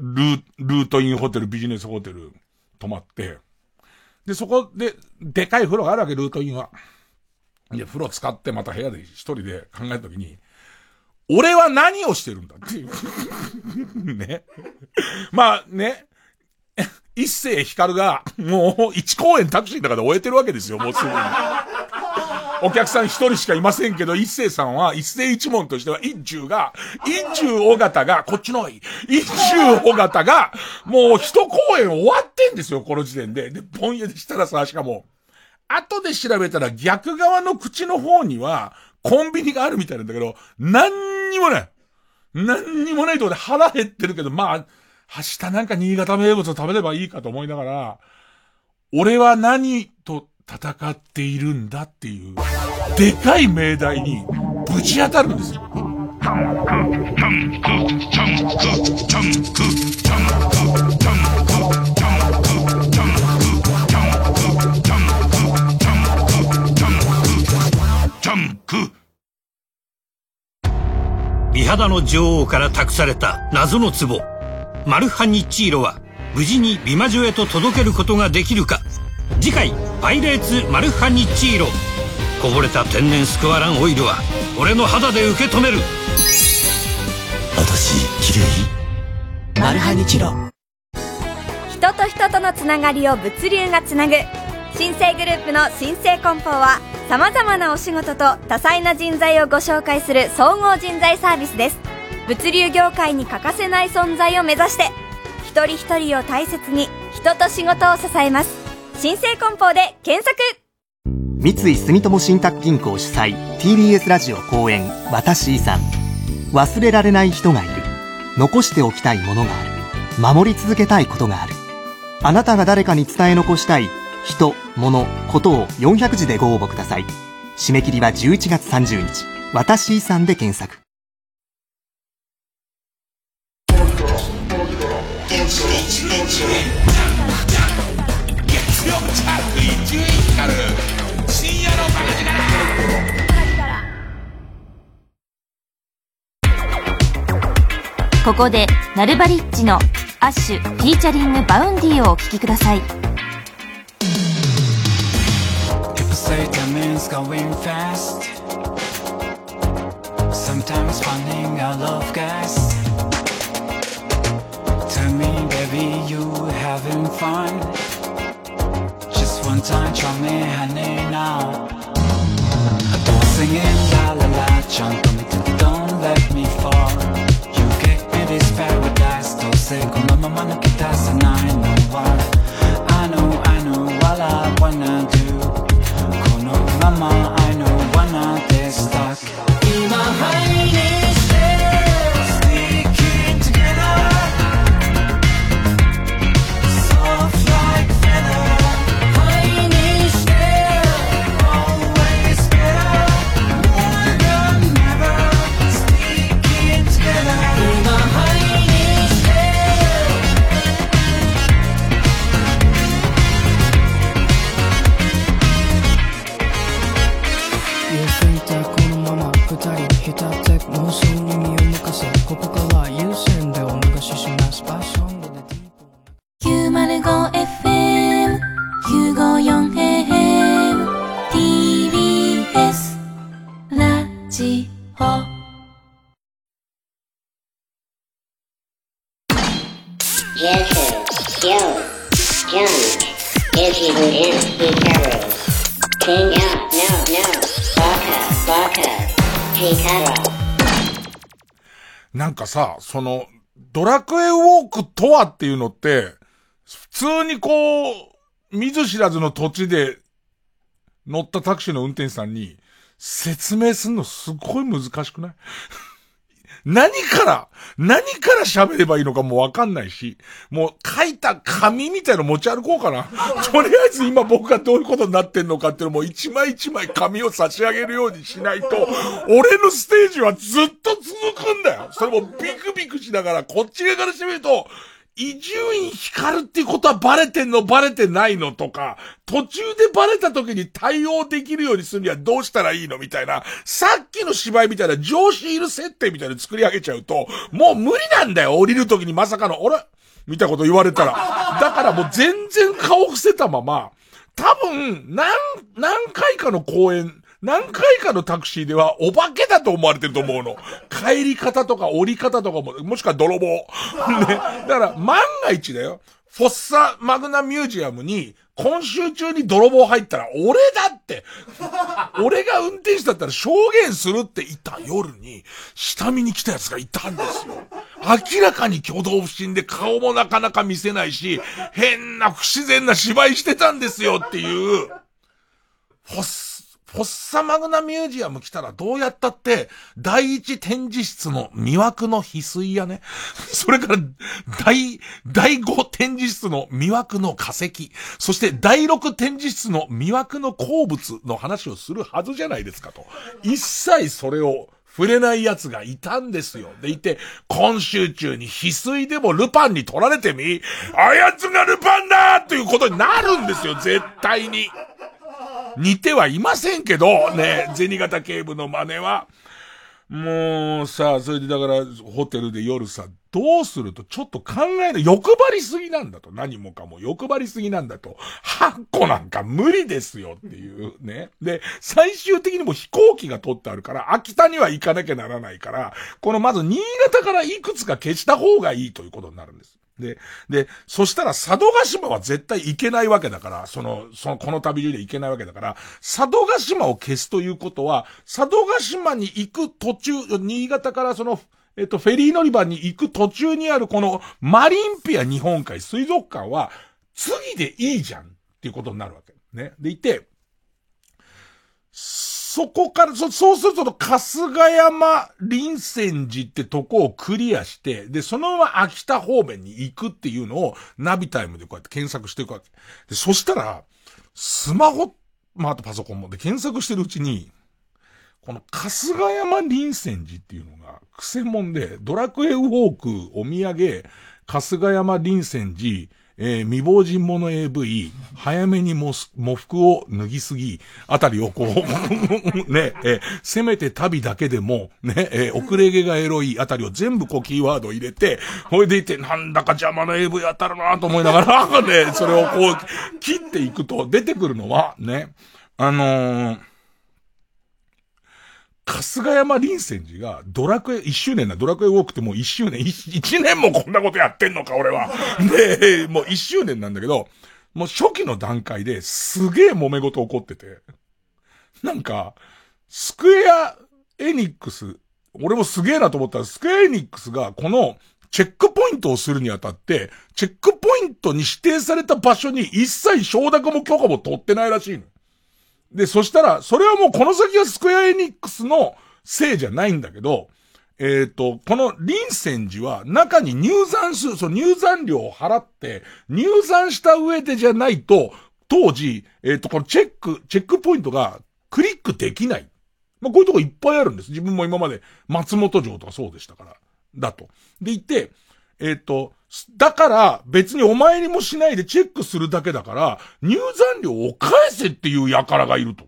ルー、ルートインホテル、ビジネスホテル、泊まって、で、そこで、でかい風呂があるわけ、ルートインは。いや、風呂使ってまた部屋で一人で考えたときに、俺は何をしてるんだっていう。ね。まあね、一世光が、もう、一公演タクシーの中で終えてるわけですよ、もうすぐに。お客さん一人しかいませんけど、一世さんは、一世一門としては、一中が、一中尾形が、こっちの方がい。一中尾形が、もう一公演終わってんですよ、この時点で。で、ぼんやでしたらさ、しかも、後で調べたら逆側の口の方には、コンビニがあるみたいなんだけど、何にもない。何にもないとこで腹減ってるけど、まあ、明日なんか新潟名物を食べればいいかと思いながら、俺は何戦っているんだっていう、でかい命題にぶち当たるんですよ。美肌の女王から託された謎の壺マルハニッチーロは無事に美魔女へと届けることができるか次回「パイレーツマルハニチーロ」こぼれた天然スクワランオイルは俺の肌で受け止める。私綺麗？マルハニチロ人と人とのつながりを物流がつなぐ。新生グループの新生梱包はさまざまなお仕事と多彩な人材をご紹介する総合人材サービスです。物流業界に欠かせない存在を目指して一人一人を大切に人と仕事を支えます新生梱包で検索。三井住友信託銀行主催 TBS ラジオ公演「私遺産」忘れられない人がいる。残しておきたいものがある。守り続けたいことがある。あなたが誰かに伝え残したい人、物、ことを400字でご応募ください。締め切りは11月30日。私遺産で検索。ここでナルバリッチのアッシュフィーチャリングバウンディをお聴きください People say time is going fast Sometimes running out of gas Tell me baby you having fun Just one time try me honey now Singing la la la jump this paradise どうせこのまま抜け出せないのは I know I know what I wanna do このまま I know wanna get stuck 今ハイさ、その、ドラクエウォークとはっていうのって、普通にこう、見ず知らずの土地で乗ったタクシーの運転手さんに説明するのすっごい難しくない？何から、何から喋ればいいのかもわかんないし、もう書いた紙みたいの持ち歩こうかな。とりあえず今僕がどういうことになってんのかっていうのも一枚一枚紙を差し上げるようにしないと、俺のステージはずっと続くんだよ。それもビクビクしながら、こっち側からしてみると、伊集院光ってことはバレてんのバレてないのとか、途中でバレた時に対応できるようにするにはどうしたらいいのみたいな、さっきの芝居みたいな上司いる設定みたいに作り上げちゃうと、もう無理なんだよ降りる時にまさかの、あれみたこと言われたら。だからもう全然顔伏せたまま、多分、何、何回かの公演、何回かのタクシーではお化けだと思われてると思うの。帰り方とか降り方とかも、もしくは泥棒。ね。だから万が一だよ。フォッサマグナミュージアムに今週中に泥棒入ったら俺だって。俺が運転手だったら証言するって言った夜に下見に来た奴がいたんですよ。明らかに挙動不審で顔もなかなか見せないし、変な不自然な芝居してたんですよっていう。フォッス、フォッサマグナミュージアム来たらどうやったって、第一展示室の魅惑の翡翠やね。それから、第、第五展示室の魅惑の化石。そして第六展示室の魅惑の鉱物の話をするはずじゃないですかと。一切それを、触れない奴がいたんですよ。でいて、今週中に翡翠でもルパンに取られてみ、あやつがルパンだっていうことになるんですよ、絶対に。似てはいませんけど、ね、銭形警部の真似は。もうさ、それでだから、ホテルで夜さ、どうするとちょっと考える。欲張りすぎなんだと。何もかも欲張りすぎなんだと。8個なんか無理ですよっていうね。で、最終的にも飛行機が取ってあるから、秋田には行かなきゃならないから、このまず新潟からいくつか消した方がいいということになるんです。で、で、そしたら佐渡島は絶対行けないわけだから、その、その、この旅中で行けないわけだから、佐渡島を消すということは、佐渡島に行く途中、新潟からその、えっと、フェリー乗り場に行く途中にあるこのマリンピア日本海水族館は、次でいいじゃんっていうことになるわけ。ね。でいて、そこから、そ、そうすると、春日山臨泉寺ってとこをクリアして、で、そのまま秋田方面に行くっていうのをナビタイムでこうやって検索していくわけ。で、そしたら、スマホ、まあ、あとパソコンもで検索してるうちに、この春日山臨泉寺っていうのが、クセモンで、ドラクエウォーク、お土産、春日山臨泉寺、えー未亡人者 AV、早めにもす、喪服を脱ぎすぎ、あたりをこう、ね、えーせめて旅だけでも、ね、えー遅れ毛がエロいあたりを全部こうキーワード入れて、ほいでいて、なんだか邪魔な AV 当たるなと思いながら、ね、それをこう、切っていくと出てくるのは、ね、あのー春日山臨泉寺がドラクエ、一周年な、ドラクエウォークってもう一周年、一一年もこんなことやってんのか、俺は。で、もう一周年なんだけど、もう初期の段階ですげえ揉め事起こってて。なんか、スクエアエニックス、俺もすげえなと思ったら、スクエアエニックスがこのチェックポイントをするにあたって、チェックポイントに指定された場所に一切承諾も許可も取ってないらしいの。で、そしたら、それはもうこの先はスクエアエニックスのせいじゃないんだけど、えっ、と、この臨泉寺は中に入山する、その入山料を払って、入山した上でじゃないと、当時、えっ、と、このチェック、チェックポイントがクリックできない。まあ、こういうとこいっぱいあるんです。自分も今まで松本城とかそうでしたから。だと。でいて、えっ、と、だから別にお参りもしないでチェックするだけだから、入山料を返せっていう輩がいると。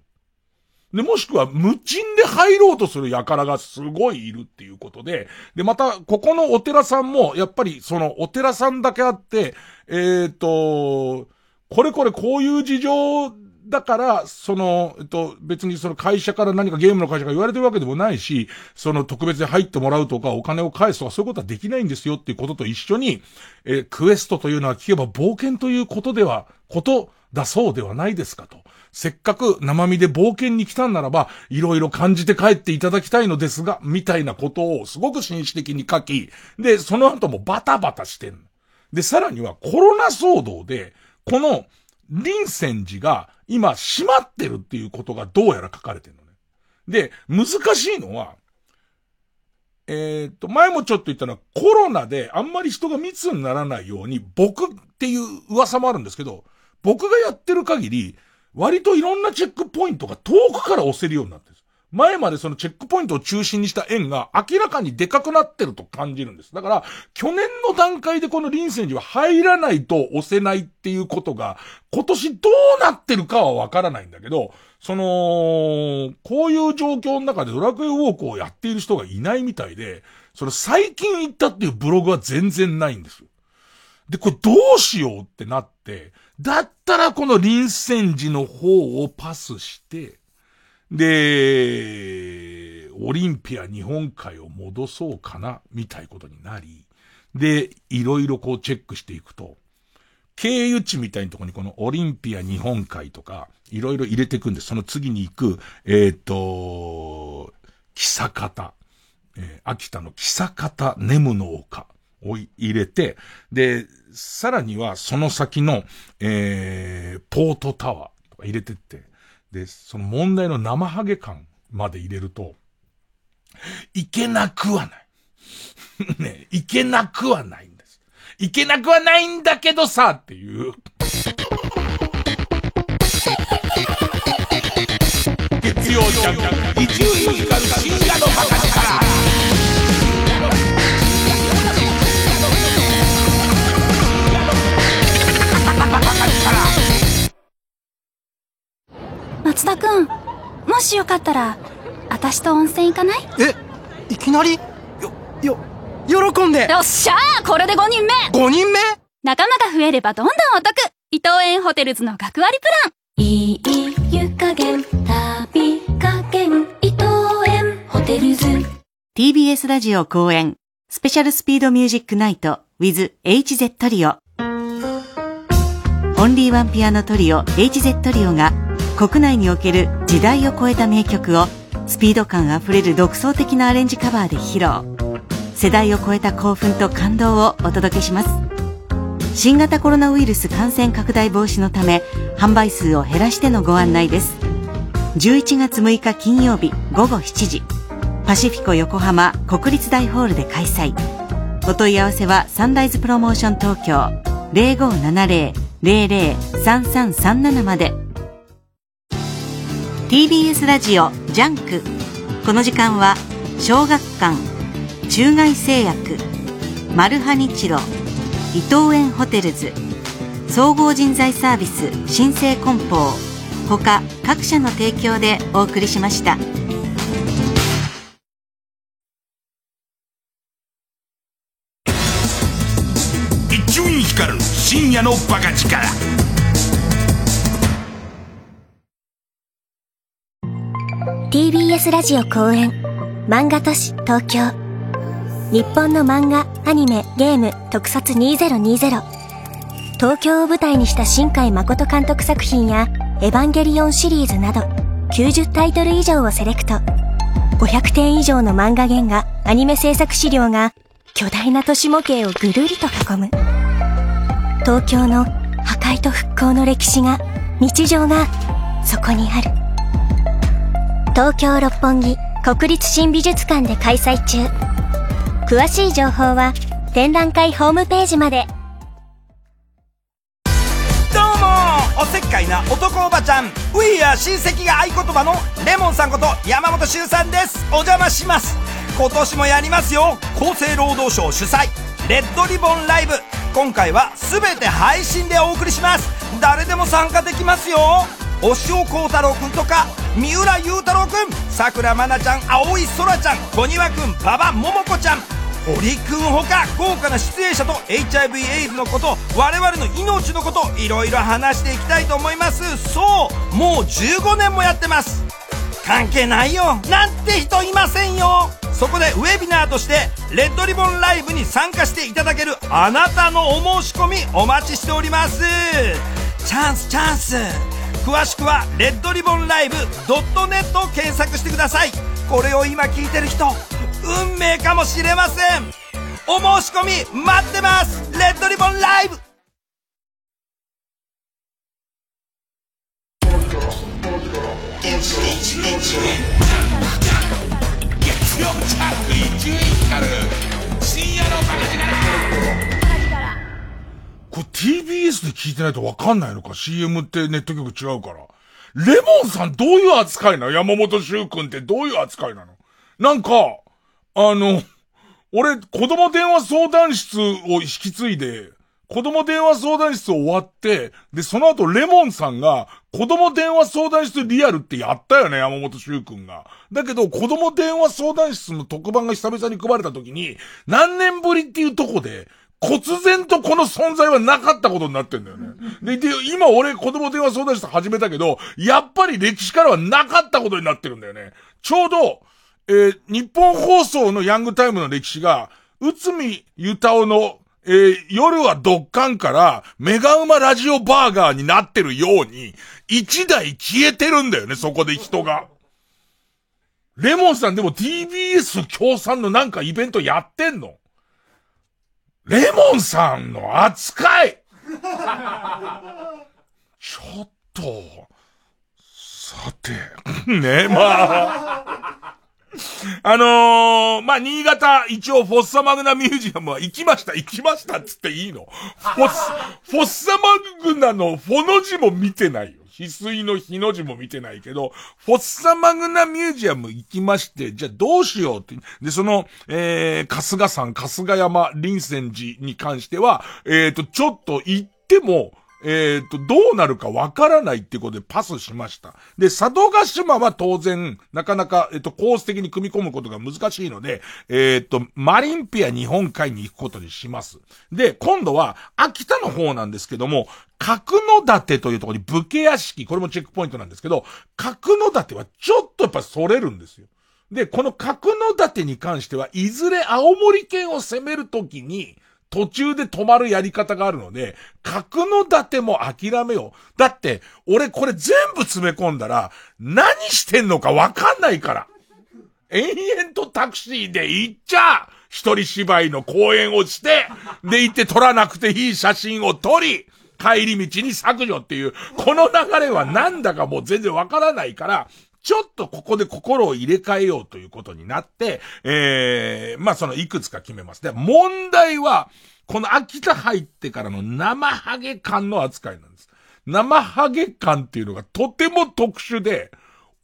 で、もしくは無賃で入ろうとする輩がすごいいるっていうことで、で、また、ここのお寺さんも、やっぱりそのお寺さんだけあって、えっ、と、これこれこういう事情だから、その、えっと、別にその会社から何かゲームの会社が言われてるわけでもないし、その特別で入ってもらうとかお金を返すとかそういうことはできないんですよっていうことと一緒に、えークエストというのは聞けば冒険ということでは、ことだそうではないですかと。せっかく生身で冒険に来たんならば、いろいろ感じて帰っていただきたいのですが、みたいなことをすごく紳士的に書き、で、その後もバタバタしてん。で、さらにはコロナ騒動で、この臨泉寺が今閉まってるっていうことがどうやら書かれてるのね。で、難しいのは、えっ、と、前もちょっと言ったのはコロナであんまり人が密にならないように僕っていう噂もあるんですけど、僕がやってる限り、割といろんなチェックポイントが遠くから押せるようになってる。前までそのチェックポイントを中心にした円が明らかにでかくなってると感じるんです。だから、去年の段階でこの臨泉寺は入らないと押せないっていうことが、今年どうなってるかはわからないんだけど、その、こういう状況の中でドラクエウォークをやっている人がいないみたいで、それ最近行ったっていうブログは全然ないんです。で、これどうしようってなって、だったらこの臨泉寺の方をパスして、で、オリンピア日本海を戻そうかな、みたいことになり、で、いろいろこうチェックしていくと、経由地みたいなところにこのオリンピア日本海とか、いろいろ入れていくんで、その次に行く、えっ、と、久方、えー秋田の久方ネムの丘を入れて、で、さらにはその先の、えーポートタワーとか入れてって、で、その問題の生ハゲ感まで入れると、いけなくはない。ね、いけなくはないんです。いけなくはないんだけどさ、っていう。月曜ジャンク、伊集院光深夜のバカ力。松田くん、もしよかったら、私と温泉行かない？え、いきなり？よ、よ、喜んで。よっしゃー！これで5人目 !5 人目？仲間が増えればどんどんお得。伊藤園ホテルズの学割プラン。いい湯加減、旅加減、伊藤園ホテルズ。TBS ラジオ公演。スペシャルスピードミュージックナイト。with HZ トリオオンリーワンピアノトリオ HZ トリオが国内における時代を超えた名曲をスピード感あふれる独創的なアレンジカバーで披露。世代を超えた興奮と感動をお届けします。新型コロナウイルス感染拡大防止のため販売数を減らしてのご案内です。11月6日金曜日午後7時。パシフィコ横浜国立大ホールで開催。お問い合わせはサンライズプロモーション東京。0570-003337まで。TBS ラジオジャンクこの時間は小学館中外製薬マルハニチロ伊藤園ホテルズ総合人材サービス新生梱包他各社の提供でお送りしました。一集院光る深夜のバカ力。TBS ラジオ公演。漫画都市東京。日本の漫画アニメゲーム特撮2020東京を舞台にした新海誠監督作品やエヴァンゲリオンシリーズなど90タイトル以上をセレクト。500点以上の漫画原画アニメ制作資料が巨大な都市模型をぐるりと囲む。東京の破壊と復興の歴史が日常がそこにある。東京六本木国立新美術館で開催中。詳しい情報は展覧会ホームページまで。どうもおせっかいな男おばちゃん。ウィーア親戚が合言葉のレモンさんこと山本修さんです。お邪魔します。今年もやりますよ。厚生労働省主催。レッドリボンライブ。今回は全て配信でお送りします。誰でも参加できますよ。押尾幸太郎くんとか三浦雄太郎くんさくらまなちゃん青井空ちゃん小庭くん馬場ももこちゃん堀くんほか豪華な出演者と HIV エイズのこと我々の命のこといろいろ話していきたいと思います。そうもう15年もやってます。関係ないよ。なんて人いませんよ。そこでウェビナーとしてレッドリボンライブに参加していただけるあなたのお申し込みお待ちしております。チャンスチャンス。詳しくはレッドリボンライブ .net を検索してください。これを今聞いてる人運命かもしれません。お申し込み待ってます。レッドリボンライブ。月曜ジャンク伊集院光る深夜のバカ力。これ TBS で聞いてないとわかんないのか ?CM ってネット局違うから。レモンさんどういう扱いなの？山本修君ってどういう扱いなの？なんか、あの、俺、子供電話相談室を引き継いで、子供電話相談室終わって、で、その後レモンさんが、子供電話相談室リアルってやったよね、山本修君が。だけど、子供電話相談室の特番が久々に組まれた時に、何年ぶりっていうとこで、忽然とこの存在はなかったことになってんだよね。で、で、今俺子供電話相談室始めたけど、やっぱり歴史からはなかったことになってるんだよね。ちょうど、えー日本放送のヤングタイムの歴史が、内海ゆたおの、えー夜はドッカンから、メガウマラジオバーガーになってるように、一台消えてるんだよね、そこで人が。レモンさんでも TBS 協賛のなんかイベントやってんの？レモンさんの扱い。ちょっと、さて、ね、まあ、あのー、まあ、新潟、一応、フォッサマグナミュージアムは行きました、行きましたっつっていいの。フォッサ、フォッサマグナのフォの字も見てないよ。翡翠の日の字も見てないけど、フォッサマグナミュージアム行きまして、じゃあどうしようって。で、その、えー、春日山、春日山、臨泉寺に関しては、えっ、ー、と、ちょっと行っても、えっ、ー、と、どうなるかわからないっていうことでパスしました。で、佐渡島は当然、なかなか、えっ、ー、と、コース的に組み込むことが難しいので、えっ、ー、と、マリンピア日本海に行くことにします。で、今度は、秋田の方なんですけども、角館というところに武家屋敷、これもチェックポイントなんですけど、角館はちょっとやっぱそれるんですよ。で、この角館に関しては、いずれ青森県を攻めるときに、途中で止まるやり方があるので、角の立ても諦めよう。だって、俺これ全部詰め込んだら、何してんのかわかんないから。延々とタクシーで行っちゃ一人芝居の公演をして、で行って撮らなくていい写真を撮り、帰り道に削除っていう、この流れはなんだかもう全然わからないから、ちょっとここで心を入れ替えようということになって、ええー、まあそのいくつか決めます。で、問題は、この秋田入ってからの生ハゲ感の扱いなんです。生ハゲ感っていうのがとても特殊で、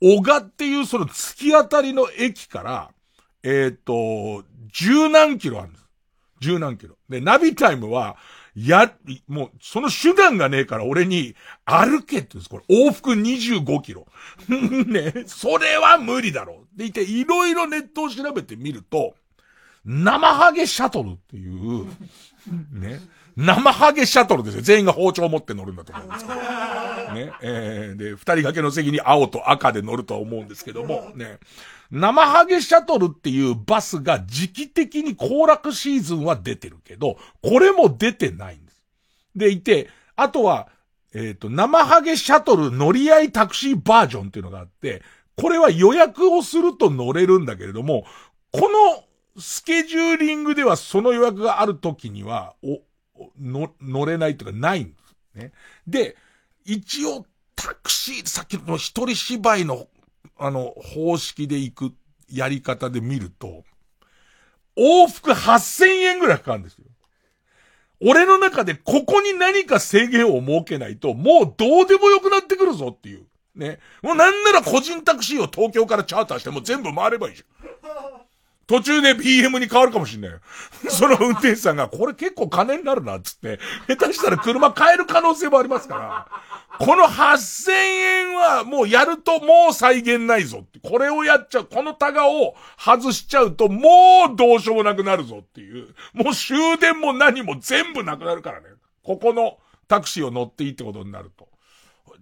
小賀っていうその突き当たりの駅から、えっ、ー、と、十何キロあるんです。十何キロ。で、ナビタイムは、や、もう、その手段がねえから俺に、歩けって言うんです。これ、往復25キロ。ね、それは無理だろう。でいて、いろいろネットを調べてみると、生ハゲシャトルっていう、ね、生ハゲシャトルですよ。全員が包丁を持って乗るんだと思うんですけど。ね、えー、で、二人掛けの席に青と赤で乗るとは思うんですけども、ね、生ハゲシャトルっていうバスが時期的に行楽シーズンは出てるけど、これも出てないんです。でいて、あとは、えっ、ー、と、生ハゲシャトル乗り合いタクシーバージョンっていうのがあって、これは予約をすると乗れるんだけれども、このスケジューリングではその予約がある時には、お、の、乗れないというかないんですね。で、一応タクシー、さっきの一人芝居のあの、方式で行くやり方で見ると、往復8000円ぐらいかかるんですよ。俺の中でここに何か制限を設けないと、もうどうでもよくなってくるぞっていう。ね。もうなんなら個人タクシーを東京からチャーターしても全部回ればいいじゃん。途中で PM に変わるかもしんないよ。その運転手さんが、これ結構金になるな、つって、下手したら車変える可能性もありますから、この8000円はもうやるともう再現ないぞって。これをやっちゃう、このタガを外しちゃうともうどうしようもなくなるぞっていう。もう終電も何も全部なくなるからね。ここのタクシーを乗っていいってことになると。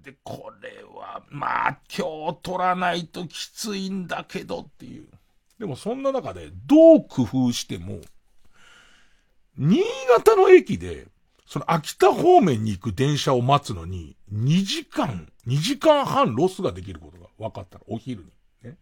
で、これは、まあ、今日取らないときついんだけどっていう。でもそんな中で、どう工夫しても、新潟の駅で、その秋田方面に行く電車を待つのに、2時間、2時間半ロスができることが分かったら、お昼に。ね。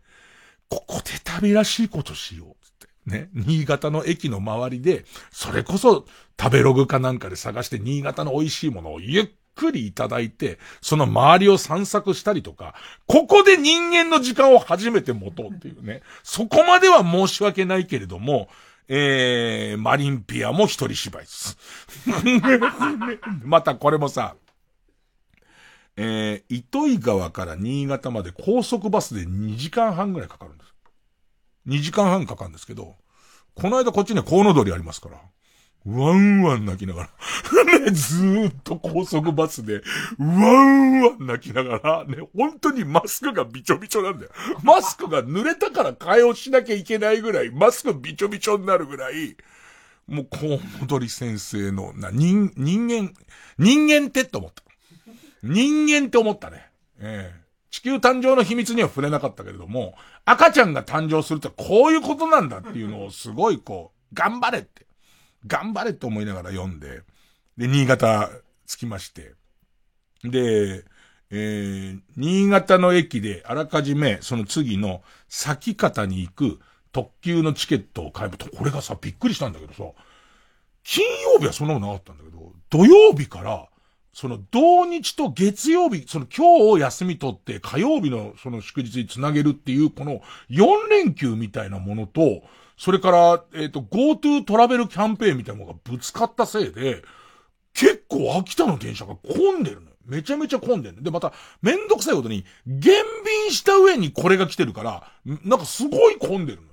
ここで旅らしいことしよう。つって。ね。新潟の駅の周りで、それこそ食べログかなんかで探して新潟の美味しいものをゆっくりいただいて、その周りを散策したりとか、ここで人間の時間を初めて持とうっていうね。そこまでは申し訳ないけれども、えー、マリンピアも一人芝居です。またこれもさ、えー、糸魚川から新潟まで高速バスで2時間半ぐらいかかるんです。2時間半かかるんですけど、この間こっちにはコウノドリありますから。ワンワン泣きながら ね、ずーっと高速バスで、ワンワン泣きながら、ね、本当にマスクがびちょびちょなんだよ。マスクが濡れたから替えをしなきゃいけないぐらい、マスクびちょびちょになるぐらい、もう、コウモドリ先生の、な、人、人間、人間ってって思った。人間って思ったね。ええ地球誕生の秘密には触れなかったけれども、赤ちゃんが誕生するってこういうことなんだっていうのをすごいこう、頑張れって。頑張れって思いながら読んで、で、新潟着きまして、で、えー、新潟の駅であらかじめその次の先方に行く特急のチケットを買えば、これがさ、びっくりしたんだけどさ、金曜日はそんなことなかったんだけど、土曜日から、その土日と月曜日、その今日を休み取って火曜日のその祝日につなげるっていうこの4連休みたいなものと、それから、えっ、と、GoTo トラベルキャンペーンみたいなのがぶつかったせいで、結構秋田の電車が混んでるのよ。めちゃめちゃ混んでるの。で、また、めんどくさいことに、減便した上にこれが来てるから、なんかすごい混んでるの。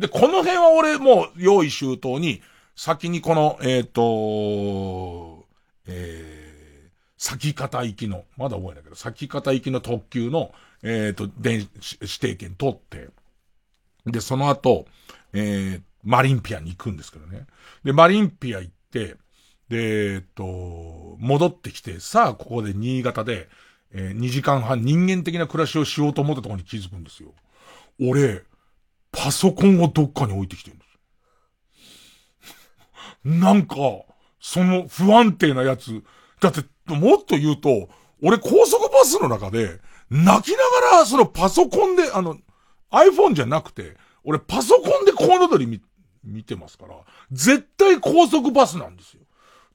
で、この辺は俺もう用意周到に、先にこの、えっ、と、えー、先方行きの、まだ覚えないけど、先方行きの特急の、えっ、と、電、指定券取って、で、その後、えー、マリンピアに行くんですけどね。で、マリンピア行って、で、えっと、戻ってきて、さあ、ここで新潟で、えー、2時間半人間的な暮らしをしようと思ったところに気づくんですよ。俺、パソコンをどっかに置いてきてるんです。なんか、その不安定なやつ。だって、もっと言うと、俺高速バスの中で、泣きながら、そのパソコンで、あの、iPhone じゃなくて、俺パソコンでコウノドリ見、見てますから、絶対高速バスなんですよ。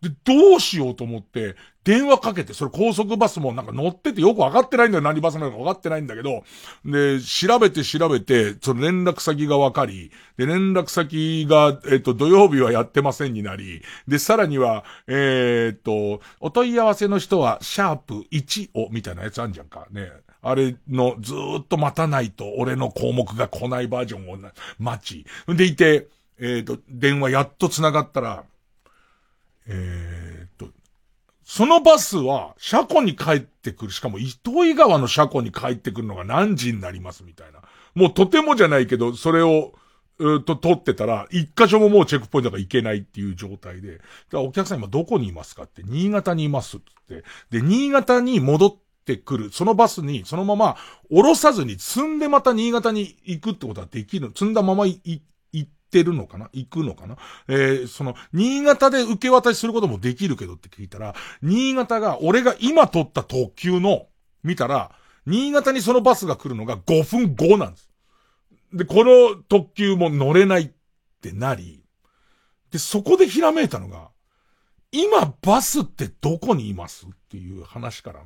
で、どうしようと思って、電話かけて、それ高速バスもなんか乗っててよくわかってないんだよ。何バスなのかわかってないんだけど、で、調べて調べて、その連絡先がわかり、で、連絡先が、えっ、と、土曜日はやってませんになり、で、さらには、えっ、と、お問い合わせの人は、シャープ1を、みたいなやつあんじゃんか。ね。あれのずーっと待たないと俺の項目が来ないバージョンを待ち。でいて、えっ、と、電話やっと繋がったら、えっ、と、そのバスは車庫に帰ってくる。しかも糸魚川の車庫に帰ってくるのが何時になりますみたいな。もうとてもじゃないけど、それを、うーと、取ってたら、一箇所ももうチェックポイントが行けないっていう状態で。お客さん今どこにいますかって、新潟にいますって。で、新潟に戻ってくる。そのバスに、そのまま、降ろさずに積んでまた新潟に行くってことはできる。積んだまま、行ってるのかな？行くのかな？えー、その、新潟で受け渡しすることもできるけどって聞いたら、新潟が、俺が今取った特急の、見たら、新潟にそのバスが来るのが5分後なんです。で、この特急も乗れないってなり、で、そこでひらめいたのが、今バスってどこにいます？っていう話からの、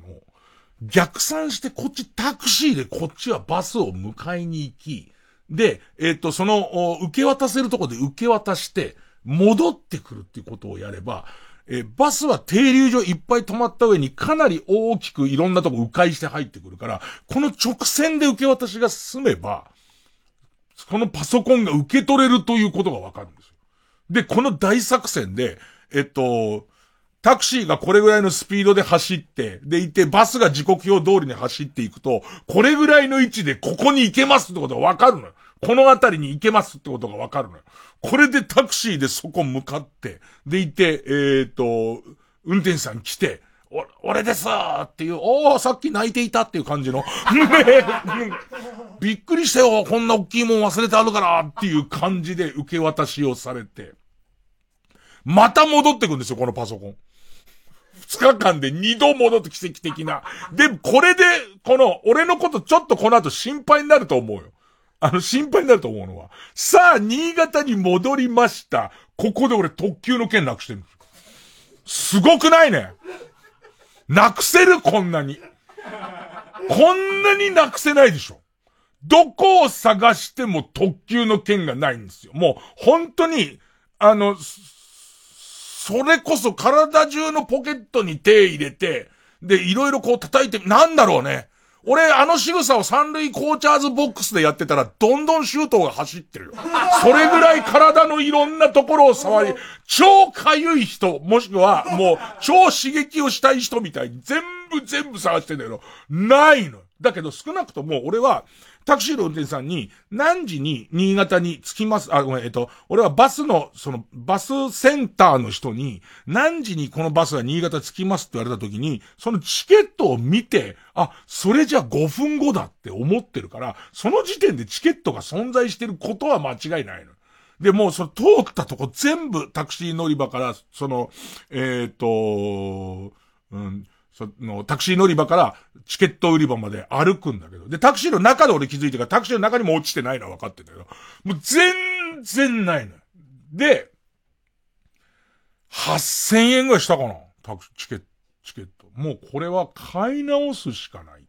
逆算してこっちタクシーでこっちはバスを迎えに行き、で、えっ、と、その、受け渡せるとこで受け渡して、戻ってくるっていうことをやれば、えーバスは停留所いっぱい止まった上にかなり大きくいろんなとこ迂回して入ってくるから、この直線で受け渡しが進めば、このパソコンが受け取れるということがわかるんですよ。で、この大作戦で、えっと、タクシーがこれぐらいのスピードで走って、でいて、バスが時刻表通りに走っていくと、これぐらいの位置でここに行けますってことがわかるのよ。この辺りに行けますってことがわかるのよ。これでタクシーでそこ向かって、でいて、えっ、と、運転手さん来て、お、俺ですっていう、おー、さっき泣いていたっていう感じの、びっくりしたよ、こんな大きいもん忘れてあるからっていう感じで受け渡しをされて、また戻ってくんですよ、このパソコン。二日間で二度戻って奇跡的な。で、これで、この、俺のことちょっとこの後心配になると思うよ。あの、心配になると思うのは。さあ、新潟に戻りました。ここで俺特急の券なくしてるんですよ。すごくないね。なくせる、こんなに。こんなになくせないでしょ。どこを探しても特急の券がないんですよ。もう、本当に、あの、それこそ体中のポケットに手入れて、で、いろいろこう叩いて、なんだろうね。俺、あの仕草を三塁コーチャーズボックスでやってたら、どんどんシュートが走ってるよ。それぐらい体のいろんなところを触り、超かゆい人、もしくは、もう、超刺激をしたい人みたいに、全部全部探してんだけど、ないの。だけど少なくとも俺は、タクシーの運転手さんに、何時に新潟に着きます、あ、ごめん、えっと、俺はバスの、その、バスセンターの人に、何時にこのバスが新潟着きますって言われた時に、そのチケットを見て、あ、それじゃ5分後だって思ってるから、その時点でチケットが存在してることは間違いないの。で、もうその通ったとこ全部タクシー乗り場から、その、えっ、と、うん、その、タクシー乗り場からチケット売り場まで歩くんだけど。で、タクシーの中で俺気づいてから、タクシーの中にも落ちてないのは分かってんだけど、もう全然ないのよ。で、8000円ぐらいしたかなタクチケットチケット。もうこれは買い直すしかない。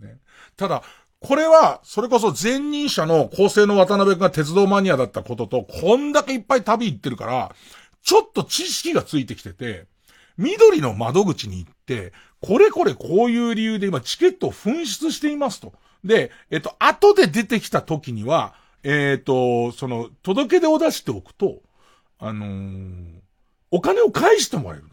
ね。ただ、これは、それこそ前任者の構成の渡辺君が鉄道マニアだったことと、こんだけいっぱい旅行ってるから、ちょっと知識がついてきてて、緑の窓口に行って、これこれこういう理由で今チケットを紛失していますと。で、えっと、後で出てきた時には、えっと、その、届け出を出しておくと、あのーお金を返してもらえる。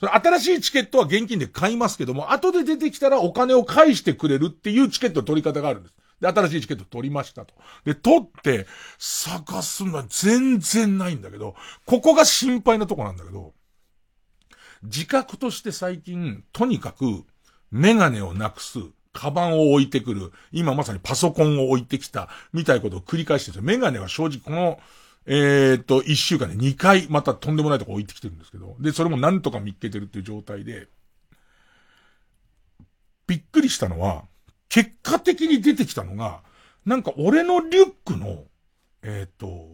それ新しいチケットは現金で買いますけども、後で出てきたらお金を返してくれるっていうチケット取り方があるんです。で、新しいチケット取りましたと。で、取って、探すのは全然ないんだけど、ここが心配なとこなんだけど、自覚として最近、とにかく、メガネをなくす、カバンを置いてくる、今まさにパソコンを置いてきた、みたいなことを繰り返してるんですよ。メガネは正直この、えーっと、一週間で2回、またとんでもないとこ置いてきてるんですけど、で、それもなんとか見っけてるっていう状態で、びっくりしたのは、結果的に出てきたのが、なんか俺のリュックの、えーっと、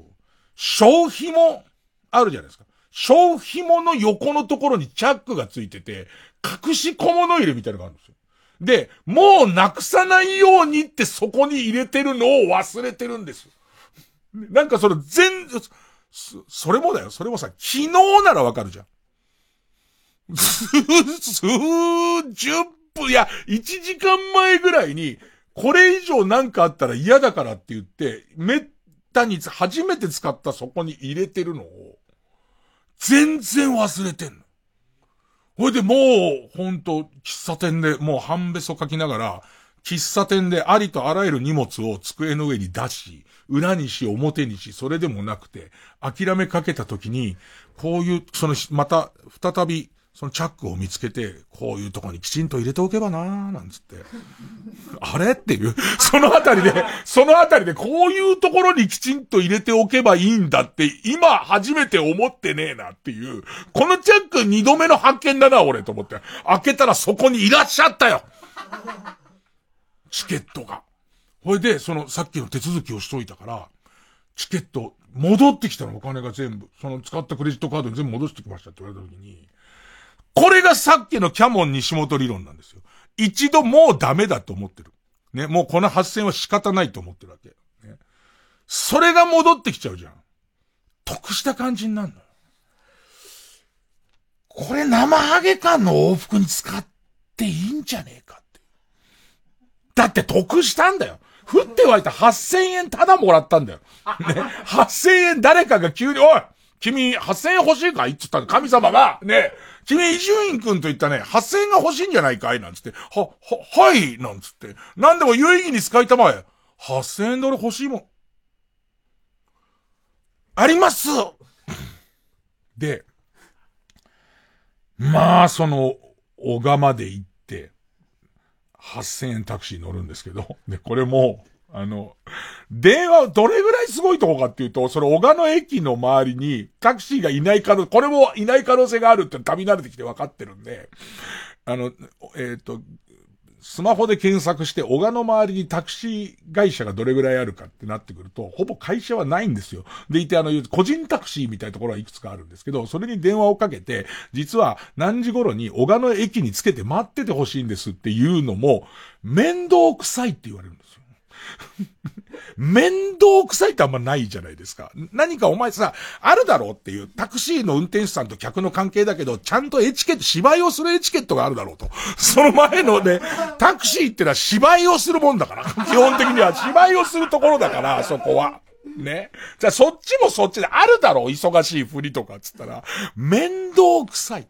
小紐、あるじゃないですか。小紐の横のところにチャックがついてて、隠し小物入れみたいなのがあるんですよ。で、もうなくさないようにってそこに入れてるのを忘れてるんです。なんかそれ全、そそれもだよ。それもさ、昨日ならわかるじゃん。数十分、いや、1時間前ぐらいに、これ以上なんかあったら嫌だからって言って、めったに初めて使ったそこに入れてるのを、全然忘れてんの。ほいでもう、ほんと、喫茶店でもう半べそ書きながら、喫茶店でありとあらゆる荷物を机の上に出し、裏にし表にし、それでもなくて、諦めかけた時に、こういう、その、また、再び、そのチャックを見つけて、こういうとこにきちんと入れておけばなーなんつって。あれっていう、そのあたりで、そのあたりでこういうところにきちんと入れておけばいいんだって、今初めて思ってねえなっていう、このチャック二度目の発見だな、俺と思って。開けたらそこにいらっしゃったよチケットが。ほいで、その、さっきの手続きをしといたから、チケット、戻ってきたの、お金が全部。その使ったクレジットカードに全部戻してきましたって言われた時に、これがさっきのキャモン西本理論なんですよ。一度もうダメだと思ってる。ね、もうこの発戦は仕方ないと思ってるわけ。ね、それが戻ってきちゃうじゃん。得した感じになるの。これ生ハゲ感の往復に使っていいんじゃねえかって。だって得したんだよ。降って湧いた8000円ただもらったんだよ。ね。8000円誰かが急に、おい君8000円欲しいかいって言ったの神様が、ね。君伊集院君と言ったね、8000円が欲しいんじゃないかい？なんつって、は、は、はいなんつって。なんでも有意義に使いたまえ。8000円で俺欲しいもん。ありますで、まあ、その、小川まで行って、8000円タクシー乗るんですけど、で、これも、あの、電話、どれぐらいすごいとこかっていうと、その小川の駅の周りにタクシーがいない可能、これもいない可能性があるって旅慣れてきて分かってるんで、あの、えっ、と、スマホで検索して、小川の周りにタクシー会社がどれぐらいあるかってなってくると、ほぼ会社はないんですよ。でいて、あの、個人タクシーみたいなところはいくつかあるんですけど、それに電話をかけて、実は何時頃に小川の駅につけて待っててほしいんですっていうのも、面倒くさいって言われる。面倒くさいってあんまないじゃないですか。何かお前さ、あるだろうっていう、タクシーの運転手さんと客の関係だけど、ちゃんとエチケット、芝居をするエチケットがあるだろうと。その前のね、タクシーってのは芝居をするもんだから。基本的には芝居をするところだから、そこは。ね。じゃあそっちもそっちであるだろう忙しいふりとかっつったら、面倒くさい。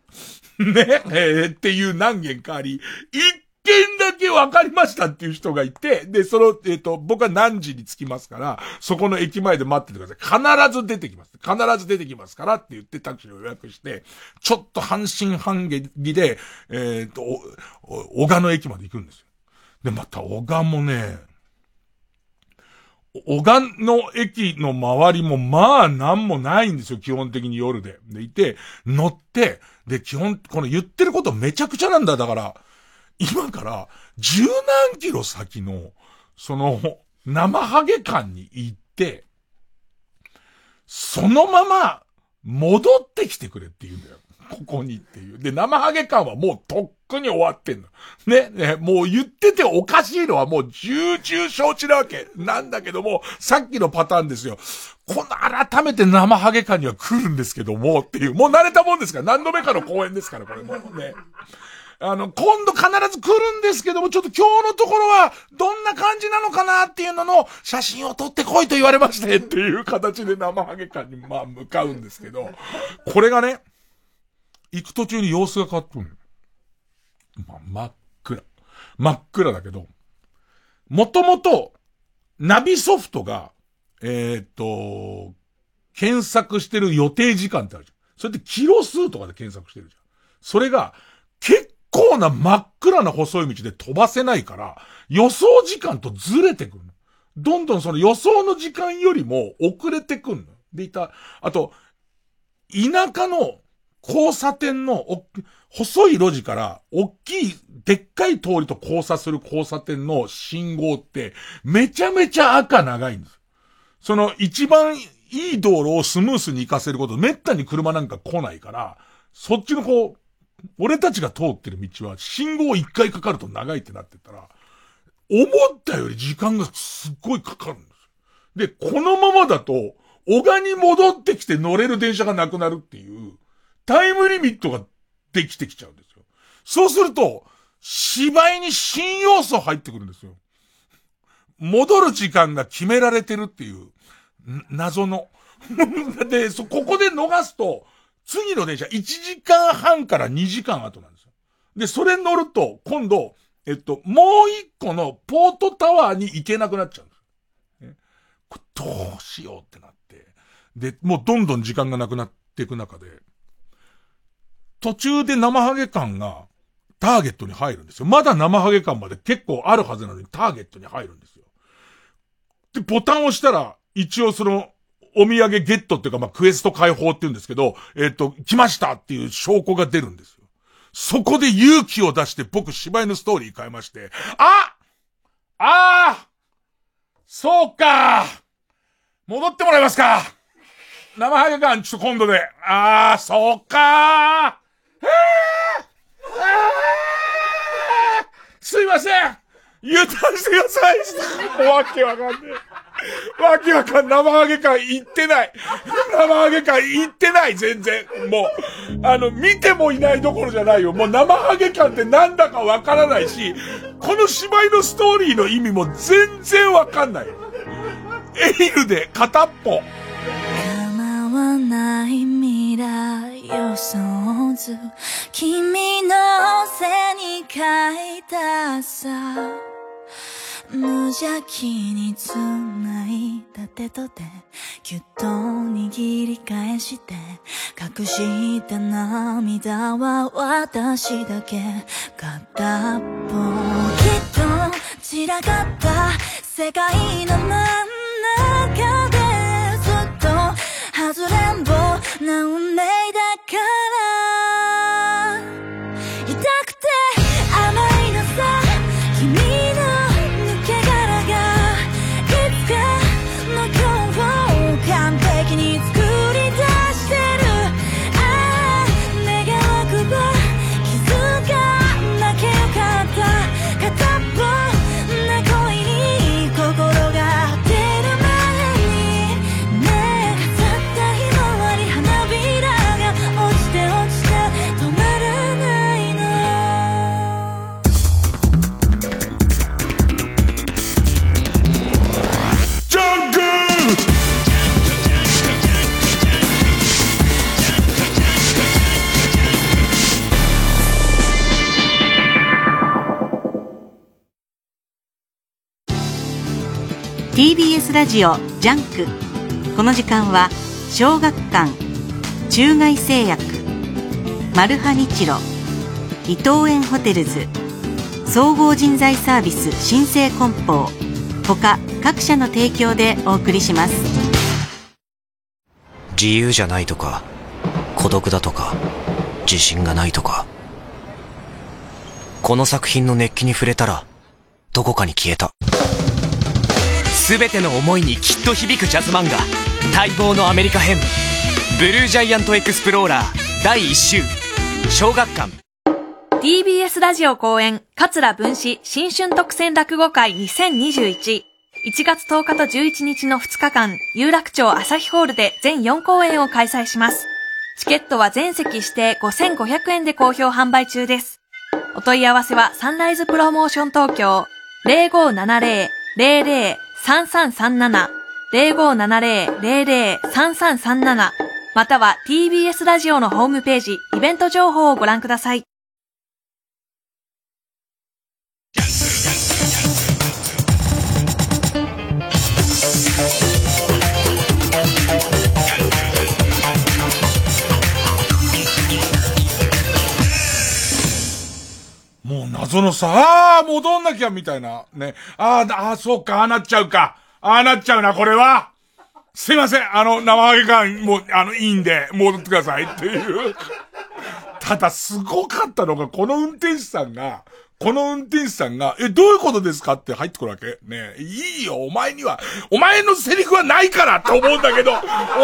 ね、えーっていう何件かあり、一件だけ分かりましたっていう人がいて、で、その、えっ、と、僕は何時に着きますから、そこの駅前で待っててください。必ず出てきます。必ず出てきますからって言ってタクシーを予約して、ちょっと半信半疑で、えっ、と、小川の駅まで行くんですよ。で、また小川もね、小川の駅の周りもまあなんもないんですよ、基本的に夜で。でいて、乗って、で、基本、この言ってることめちゃくちゃなんだ。だから、今から十何キロ先の、その、生ハゲ館に行って、そのまま戻ってきてくれって言うんだよ。ここにっていう。で、生ハゲ感はもうとっくに終わってんの。ね、ね、もう言ってておかしいのはもう重々承知なわけ。なんだけども、さっきのパターンですよ。この改めて生ハゲ感には来るんですけども、っていう。もう慣れたもんですから、何度目かの公演ですから、これもね。あの、今度必ず来るんですけども、ちょっと今日のところは、どんな感じなのかなっていうのの写真を撮ってこいと言われまして、っていう形で生ハゲ感に、まあ、向かうんですけど、これがね、行く途中に様子が変わってくるまあ、真っ暗。真っ暗だけど、もともと、ナビソフトが、えー、と、検索してる予定時間ってあるじゃん。それってキロ数とかで検索してるじゃん。それが、結構な真っ暗な細い道で飛ばせないから、予想時間とずれてくる。どんどんその予想の時間よりも遅れてくんの。でいた、あと、田舎の交差点の細い路地から大きいでっかい通りと交差する交差点の信号ってめちゃめちゃ赤長いんです。その一番いい道路をスムースに行かせること、めったに車なんか来ないから、そっちのこう、俺たちが通ってる道は信号一回かかると長いってなってたら、思ったより時間がすっごいかかるんですよ。で、このままだと、小賀に戻ってきて乗れる電車がなくなるっていう、タイムリミットができてきちゃうんですよ。そうすると、芝居に新要素入ってくるんですよ。戻る時間が決められてるっていう、謎の。で、そ、ここで逃すと、次の電車1時間半から2時間後なんですよ。で、それ乗ると、今度、えっと、もう一個のポートタワーに行けなくなっちゃうんです。ね、どうしようってなって。で、もうどんどん時間がなくなっていく中で、途中で生ハゲ感がターゲットに入るんですよ。まだ生ハゲ感まで結構あるはずなのにターゲットに入るんですよ。で、ボタンを押したら、一応その、お土産ゲットっていうか、まあ、クエスト解放って言うんですけど、えっ、ー、と、来ましたっていう証拠が出るんですよ。そこで勇気を出して僕芝居のストーリー変えまして、あああそうか。戻ってもらえますか。生ハゲ感ちょっと今度で。ああ、そうか。すいません。油断してください。わけわかんねえ。わけわかん、生ハゲ感言ってない。生ハゲ感言ってない、全然。もう、あの、見てもいないどころじゃないよ。もう生ハゲ感ってなんだかわからないし、この芝居のストーリーの意味も全然わかんない。エイルで片っぽ。叶わない未来予想図君の背に書いたさ無邪気に繋いだ手と手ぎゅっと握り返して隠した涙は私だけ片っぽきっと散らかった世界の真ん中でずっと外れんぼな運命だから TBS ラジオ JUNK。この時間は小学館中外製薬マルハニチロ伊藤園ホテルズ総合人材サービス新生梱包他各社の提供でお送りします。自由じゃないとか孤独だとか自信がないとかこの作品の熱気に触れたらどこかに消えた。全ての思いにきっと響くジャズ漫画。待望のアメリカ編。ブルージャイアントエクスプローラー。第1集小学館。TBS ラジオ公演、桂文史。新春特選落語会。2021。1月10日と11日の2日間、有楽町朝日ホールで。全4公演を開催します。チケットは全席指定。5500円で好評販売中です。お問い合わせはサンライズプロモーション東京。0570-00 0570-00-3337または TBS ラジオのホームページイベント情報をご覧ください。謎のさ、ああ、戻んなきゃみたいな。ね。ああ、ああ、そうか、ああなっちゃうか。ああなっちゃうな、これは。すいません、あの、生揚げ感、もう、あの、いいんで、戻ってくださいっていう。ただ、すごかったのが、この運転手さんが、この運転手さんが、え、どういうことですか？って入ってくるわけねいいよ、お前には、お前のセリフはないからって思うんだけど、お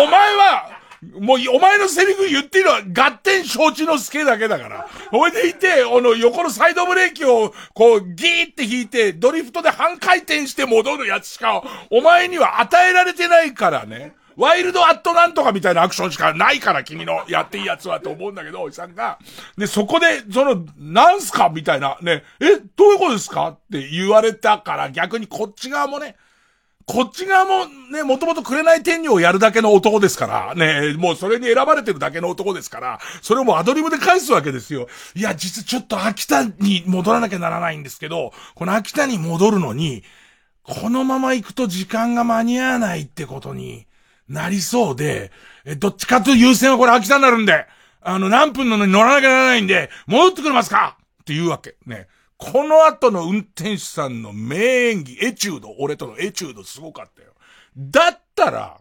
前は、もう、お前のセリフ言ってるのは、合点承知の助だけだから。ほいでいて、あの、横のサイドブレーキを、こう、ギーって引いて、ドリフトで半回転して戻るやつしか、お前には与えられてないからね。ワイルドアットなんとかみたいなアクションしかないから、君のやっていいやつはと思うんだけど、おじさんが。で、そこで、その、なんすかみたいな、ね、え、どういうことですか？って言われたから、逆にこっち側もね、こっち側もね、もともとくれない天女をやるだけの男ですから、ね、もうそれに選ばれてるだけの男ですから、それをもうアドリブで返すわけですよ。いや、実ちょっと秋田に戻らなきゃならないんですけど、この秋田に戻るのに、このまま行くと時間が間に合わないってことになりそうで、え、どっちかというと優先はこれ秋田になるんで、あの、何分なのに乗らなきゃならないんで、戻ってくれますかって言うわけ。ね。この後の運転手さんの名演技、エチュード、俺とのエチュードすごかったよ。だったら、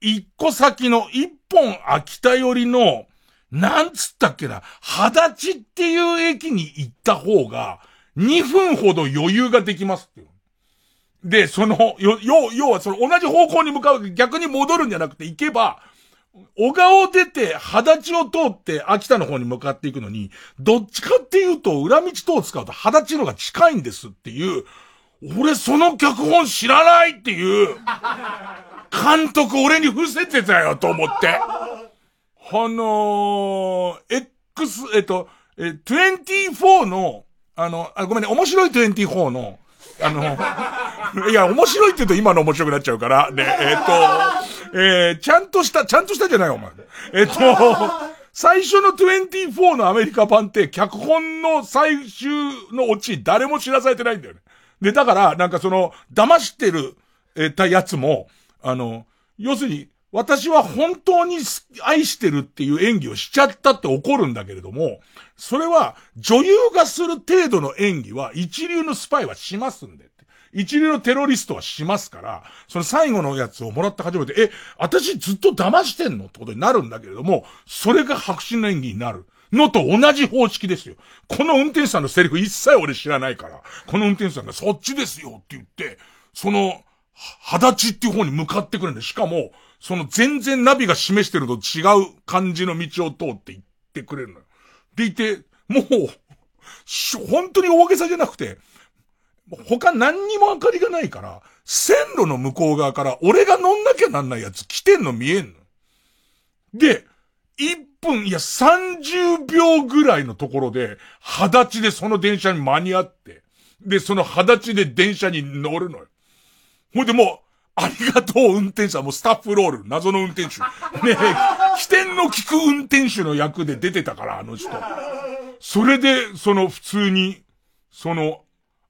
一個先の一本秋田寄りの、なんつったっけな、肌地っていう駅に行った方が、2分ほど余裕ができますっていう。で、その、よ、要、要はその同じ方向に向かう、逆に戻るんじゃなくて行けば、小川を出て、肌地を通って秋田の方に向かっていくのに、どっちかっていうと、裏道等を使うと肌地のが近いんですっていう、俺その脚本知らないっていう、監督俺に伏せてたよと思って。あのー、X、えっと、え、24の、あの、あごめんね、面白い24の、あの、いや、面白いって言うと今の面白くなっちゃうから、ね、えっ、と、えー、ちゃんとした、ちゃんとしたじゃないお前。えっ、と、最初の24のアメリカ版って、脚本の最終のオチ、誰も知らされてないんだよね。で、だから、なんかその、騙してる、えたやつも、あの、要するに、私は本当に愛してるっていう演技をしちゃったって怒るんだけれども、それは女優がする程度の演技は一流のスパイはしますんで。一流のテロリストはしますから、その最後のやつをもらって初めて、え、私ずっと騙してんのってことになるんだけれども、それが白真の演技になる。のと同じ方式ですよ。この運転手さんのセリフ一切俺知らないから、この運転手さんがそっちですよって言って、その、肌地っていう方に向かってくるんで、しかも、その全然ナビが示してると違う感じの道を通って行ってくれるのよ。でいて、もう、本当に大げさじゃなくて、他何にも明かりがないから、線路の向こう側から俺が乗んなきゃなんないやつ来てんの見えんの。で、1分、いや30秒ぐらいのところで、裸地でその電車に間に合って、で、その裸地で電車に乗るのよ。ほいでもう、ありがとう運転手はもうスタッフロール、謎の運転手。ねえ起点の利く運転手の役で出てたから、あの人。それで、その普通に、その、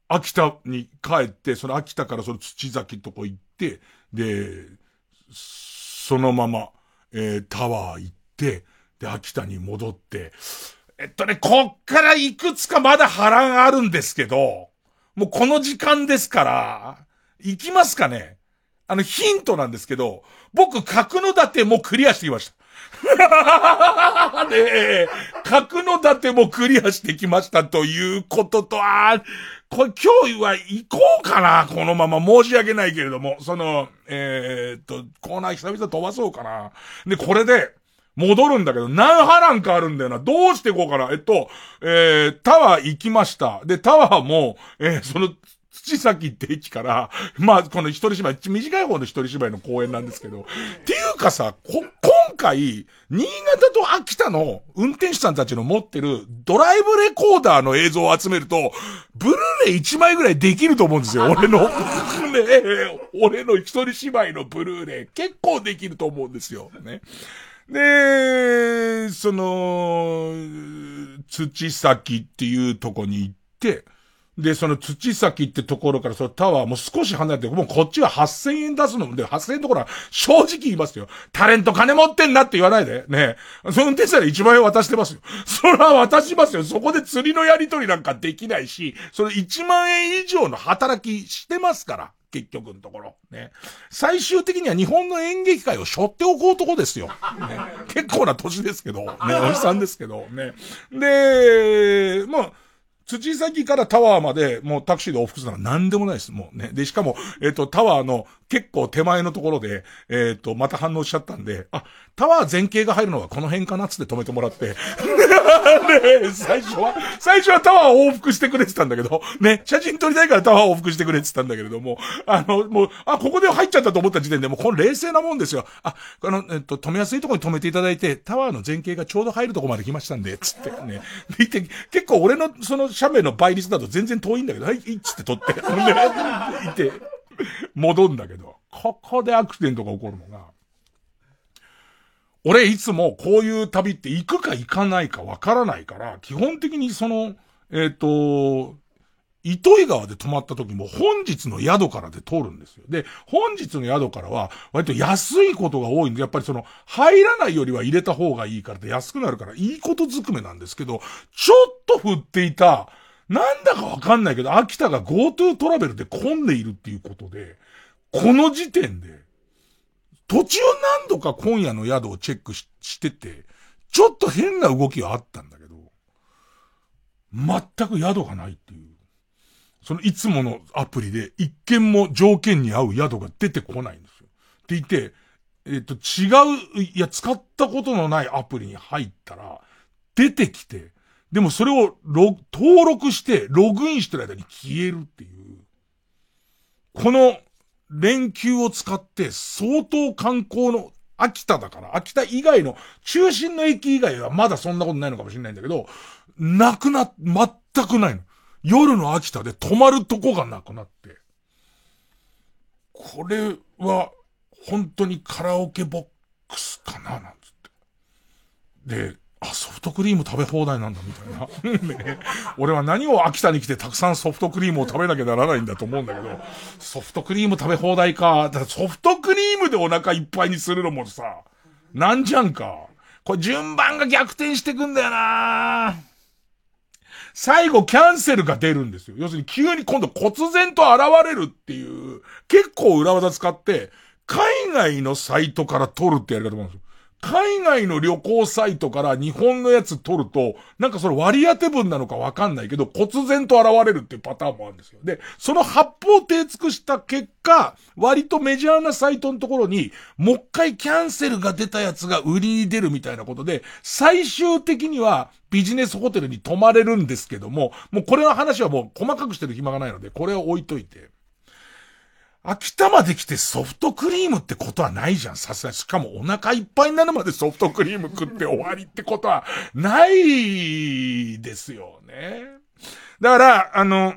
秋田に帰って、その秋田からその土崎とこ行って、で、そのまま、えー、タワー行って、で、秋田に戻って、えっとね、こっからいくつかまだ波乱あるんですけど、もうこの時間ですから、行きますかね？あの、ヒントなんですけど、僕、角の盾もクリアしてきました。ねえ、角の盾もクリアしてきましたということと、あこれ今日は行こうかな、このまま。申し訳ないけれども、その、えー、っと、コーナー久々飛ばそうかな。で、これで、戻るんだけど、何波なんかあるんだよな。どうしてこうかな。えっと、えー、タワー行きました。で、タワーも、えー、その、土崎って駅から、まあ、この一人芝居、短い方の一人芝居の公演なんですけど、っていうかさ、こ、今回、新潟と秋田の運転手さんたちの持ってるドライブレコーダーの映像を集めると、ブルーレイ1枚ぐらいできると思うんですよ、俺の。ね、俺の一人芝居のブルーレイ。結構できると思うんですよ。ね。で、その、土崎っていうとこに行って、で、その土崎ってところからそのタワーも少し離れて、もうこっちは8000円出すので、8000円のところは正直言いますよ。タレント金持ってんなって言わないで。ねその運転手さんに1万円渡してますよ。それは渡しますよ。そこで釣りのやり取りなんかできないし、その1万円以上の働きしてますから。結局のところ。ね。最終的には日本の演劇界を背負っておこうとこですよ。ね。結構な年ですけど、ね。おじさんですけど、ね。で、まあ、土崎からタワーまで、もうタクシーで往復するのは何でもないです。もうね。で、しかも、えっ、と、タワーの結構手前のところで、えっ、と、また反応しちゃったんで、あ、タワー前景が入るのはこの辺かなつって止めてもらって、で、最初は、最初はタワーを往復してくれてたんだけど、ね、写真撮りたいからタワーを往復してくれてたんだけれども、あの、もう、あ、ここで入っちゃったと思った時点でもうこの冷静なもんですよ。あ、あの、えっと、止めやすいところに止めていただいて、タワーの前景がちょうど入るとこまで来ましたんで、つって。ね。で、いて、結構俺のその斜面の倍率だと全然遠いんだけど、はい、いっつって撮って、ほんで、いて、戻んだけど、ここでアクシデントが起こるのが、俺いつもこういう旅って行くか行かないかわからないから、基本的にその、えっ、と、糸魚川で泊まった時も本日の宿からで通るんですよ。で、本日の宿からは割と安いことが多いんで、やっぱりその入らないよりは入れた方がいいからで安くなるからいいことずくめなんですけど、ちょっと振っていた、なんだかわかんないけど、秋田が GoTo トラベルで混んでいるっていうことで、この時点で、途中何度か今夜の宿をチェックしてて、ちょっと変な動きがあったんだけど、全く宿がないっていう。そのいつものアプリで一件も条件に合う宿が出てこないんですよ。って言って、えっ、と、違う、いや、使ったことのないアプリに入ったら、出てきて、でもそれをロ登録してログインしてる間に消えるっていう。この連休を使って相当観光の秋田だから、秋田以外の中心の駅以外はまだそんなことないのかもしれないんだけど、なくな、全くないの。夜の秋田で泊まるとこがなくなって。これは本当にカラオケボックスかななんつって。で、あ、ソフトクリーム食べ放題なんだみたいな。ね、俺は何を秋田に来てたくさんソフトクリームを食べなきゃならないんだと思うんだけど、ソフトクリーム食べ放題か。だソフトクリームでお腹いっぱいにするのもさ、なんじゃんか。これ順番が逆転してくんだよな最後キャンセルが出るんですよ。要するに急に今度忽然と現れるっていう、結構裏技使って、海外のサイトから撮るってやり方もあるんですよ。海外の旅行サイトから日本のやつ撮ると、なんかそれ割り当て分なのかわかんないけど、忽然と現れるっていうパターンもあるんですよ。で、その八方手尽くした結果、割とメジャーなサイトのところに、もう一回キャンセルが出たやつが売りに出るみたいなことで、最終的にはビジネスホテルに泊まれるんですけども、もうこれの話はもう細かくしてる暇がないので、これを置いといて。秋田まで来てソフトクリームってことはないじゃん、さすがに。しかもお腹いっぱいになるまでソフトクリーム食って終わりってことはないですよね。だから、あの、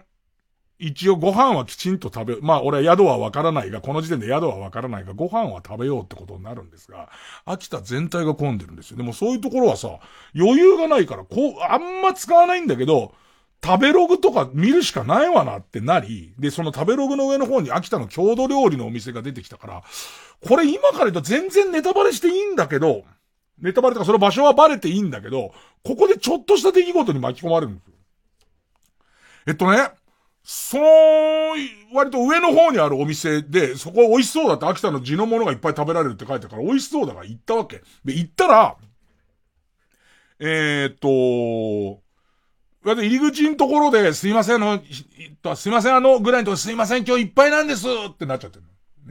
一応ご飯はきちんと食べ、まあ俺は宿はわからないが、この時点で宿はわからないが、ご飯は食べようってことになるんですが、秋田全体が混んでるんですよ。でもそういうところはさ、余裕がないから、こう、あんま使わないんだけど、食べログとか見るしかないわなってなり、で、その食べログの上の方に秋田の郷土料理のお店が出てきたから、これ今から言うと全然ネタバレしていいんだけど、ネタバレとかその場所はバレていいんだけど、ここでちょっとした出来事に巻き込まれるんですよ。えっとね、その、割と上の方にあるお店で、そこ美味しそうだって秋田の地のものがいっぱい食べられるって書いてあるから美味しそうだから行ったわけ。で、行ったら、えー、っと、入り口のところで、すいません、の、すいません、あの、ぐらいのところすいません、今日いっぱいなんですってなっちゃってる。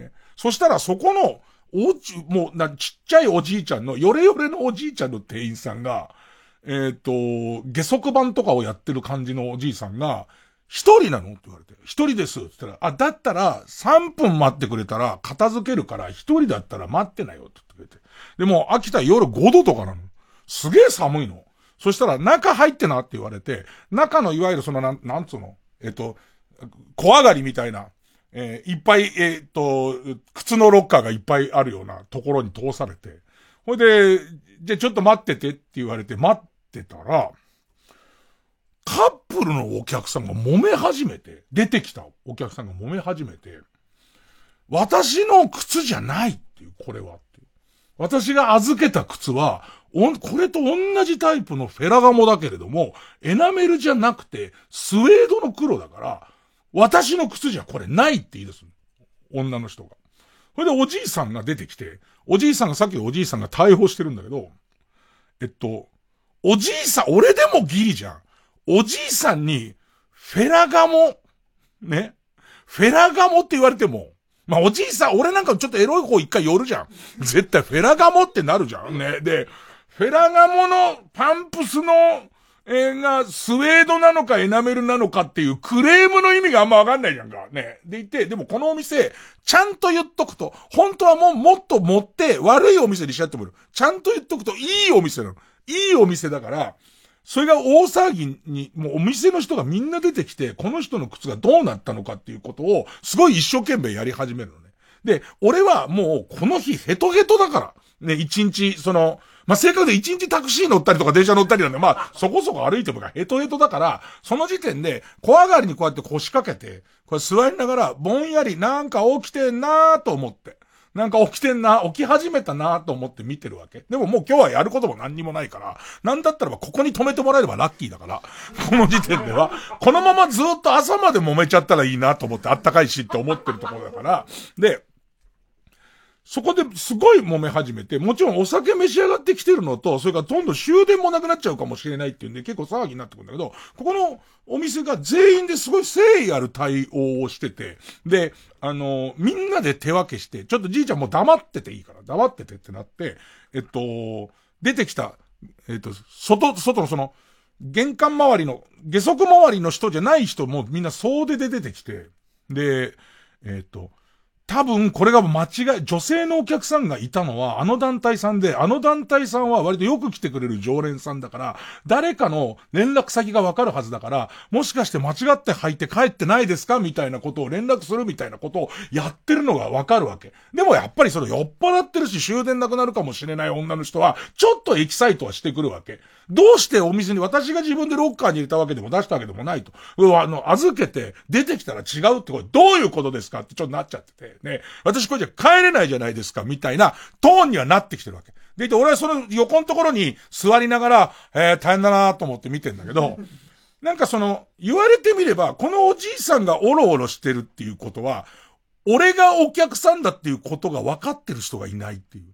ね。そしたら、そこの、おじ、もう、な、ちっちゃいおじいちゃんの、ヨレヨレのおじいちゃんの店員さんが、えっ、と、下足版とかをやってる感じのおじいさんが、一人なのって言われて、一人ですって言ったら、あ、だったら、3分待ってくれたら、片付けるから、一人だったら待ってなよって言ってくれて。でも、秋田夜5度とかなの。すげえ寒いの。そしたら、中入ってなって言われて、中のいわゆるその、なん、なんつうの？えっ、と、小上がりみたいな、えーいっぱい、えっ、と、靴のロッカーがいっぱいあるようなところに通されて、ほいで、じゃあちょっと待っててって言われて待ってたら、カップルのお客さんが揉め始めて、出てきたお客さんが揉め始めて、私の靴じゃないっていう、これはっていう。私が預けた靴は、お、これと同じタイプのフェラガモだけれども、エナメルじゃなくて、スウェードの黒だから、私の靴じゃこれないって言い出す。女の人が。それでおじいさんが出てきて、おじいさんがさっきおじいさんが逮捕してるんだけど、えっと、おじいさん、俺でもギリじゃん。おじいさんに、フェラガモ、ね？フェラガモって言われても、まあおじいさん、俺なんかちょっとエロい方一回寄るじゃん。絶対フェラガモってなるじゃん。ね？で、フェラガモのパンプスの、えーが、スウェードなのかエナメルなのかっていうクレームの意味があんまわかんないじゃんか。ね。でいて、でもこのお店、ちゃんと言っとくと、本当はもうもっと持って悪いお店にしちゃってもらう。ちゃんと言っとくといいお店なの。いいお店だから、それが大騒ぎに、もうお店の人がみんな出てきて、この人の靴がどうなったのかっていうことを、すごい一生懸命やり始めるのね。で、俺はもうこの日ヘトヘトだから。ね、一日、その、まあ、正確で一日タクシー乗ったりとか電車乗ったりなんで、まあ、そこそこ歩いてもがヘトヘトだから、その時点で、小上がりにこうやって腰掛けて、これ座りながら、ぼんやりなんか起きてんなーと思って。なんか起きてんな、起き始めたなと思って見てるわけ。でももう今日はやることも何にもないから、なんだったらばここに止めてもらえればラッキーだから、この時点では、このままずっと朝まで揉めちゃったらいいなと思って、あったかいしって思ってるところだから、で、そこですごい揉め始めて、もちろんお酒召し上がってきてるのと、それからどんどん終電もなくなっちゃうかもしれないっていうんで結構騒ぎになってくるんだけど、ここのお店が全員ですごい誠意ある対応をしてて、で、あの、みんなで手分けして、ちょっとじいちゃんもう黙ってていいから、黙っててってなって、えっと、出てきた、えっと、外、外のその、玄関周りの、下足周りの人じゃない人もみんな総出で出てきて、で、えっと、多分これが間違い、女性のお客さんがいたのはあの団体さんで、あの団体さんは割とよく来てくれる常連さんだから、誰かの連絡先がわかるはずだから、もしかして間違って履いて帰ってないですかみたいなことを連絡するみたいなことをやってるのがわかるわけ。でもやっぱりそれ酔っ払ってるし終電なくなるかもしれない女の人は、ちょっとエキサイトはしてくるわけ。どうしてお店に私が自分でロッカーに入れたわけでも出したわけでもないと。うわあの、預けて出てきたら違うってこれどういうことですかってちょっとなっちゃってて、ね。私これじゃ帰れないじゃないですか、みたいなトーンにはなってきてるわけ。でいて、俺はその横のところに座りながら、えー、大変だなと思って見てんだけど、なんかその、言われてみれば、このおじいさんがオロオロしてるっていうことは、俺がお客さんだっていうことが分かってる人がいないっていう。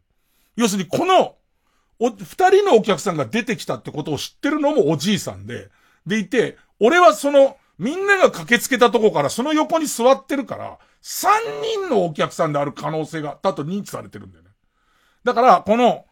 要するに、この、お、二人のお客さんが出てきたってことを知ってるのもおじいさんで、でいて、俺はその、みんなが駆けつけたとこからその横に座ってるから、三人のお客さんである可能性が、だと認知されてるんだよね。だから、この、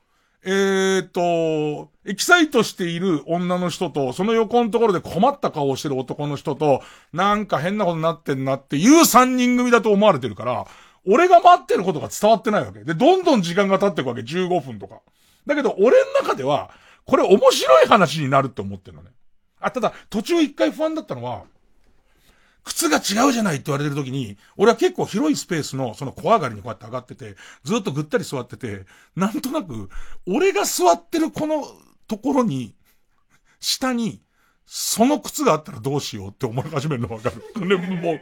えーと、エキサイトしている女の人と、その横のところで困った顔をしてる男の人と、なんか変なことになってんなっていう三人組だと思われてるから、俺が待ってることが伝わってないわけ。で、どんどん時間が経っていくわけ。15分とか。だけど、俺の中では、これ面白い話になるって思ってるのね。あ、ただ、途中一回不安だったのは、靴が違うじゃないって言われてる時に、俺は結構広いスペースのその小上がりにこうやって上がってて、ずっとぐったり座ってて、なんとなく、俺が座ってるこのところに、下に、その靴があったらどうしようって思い始めるのわかる。ね、もう、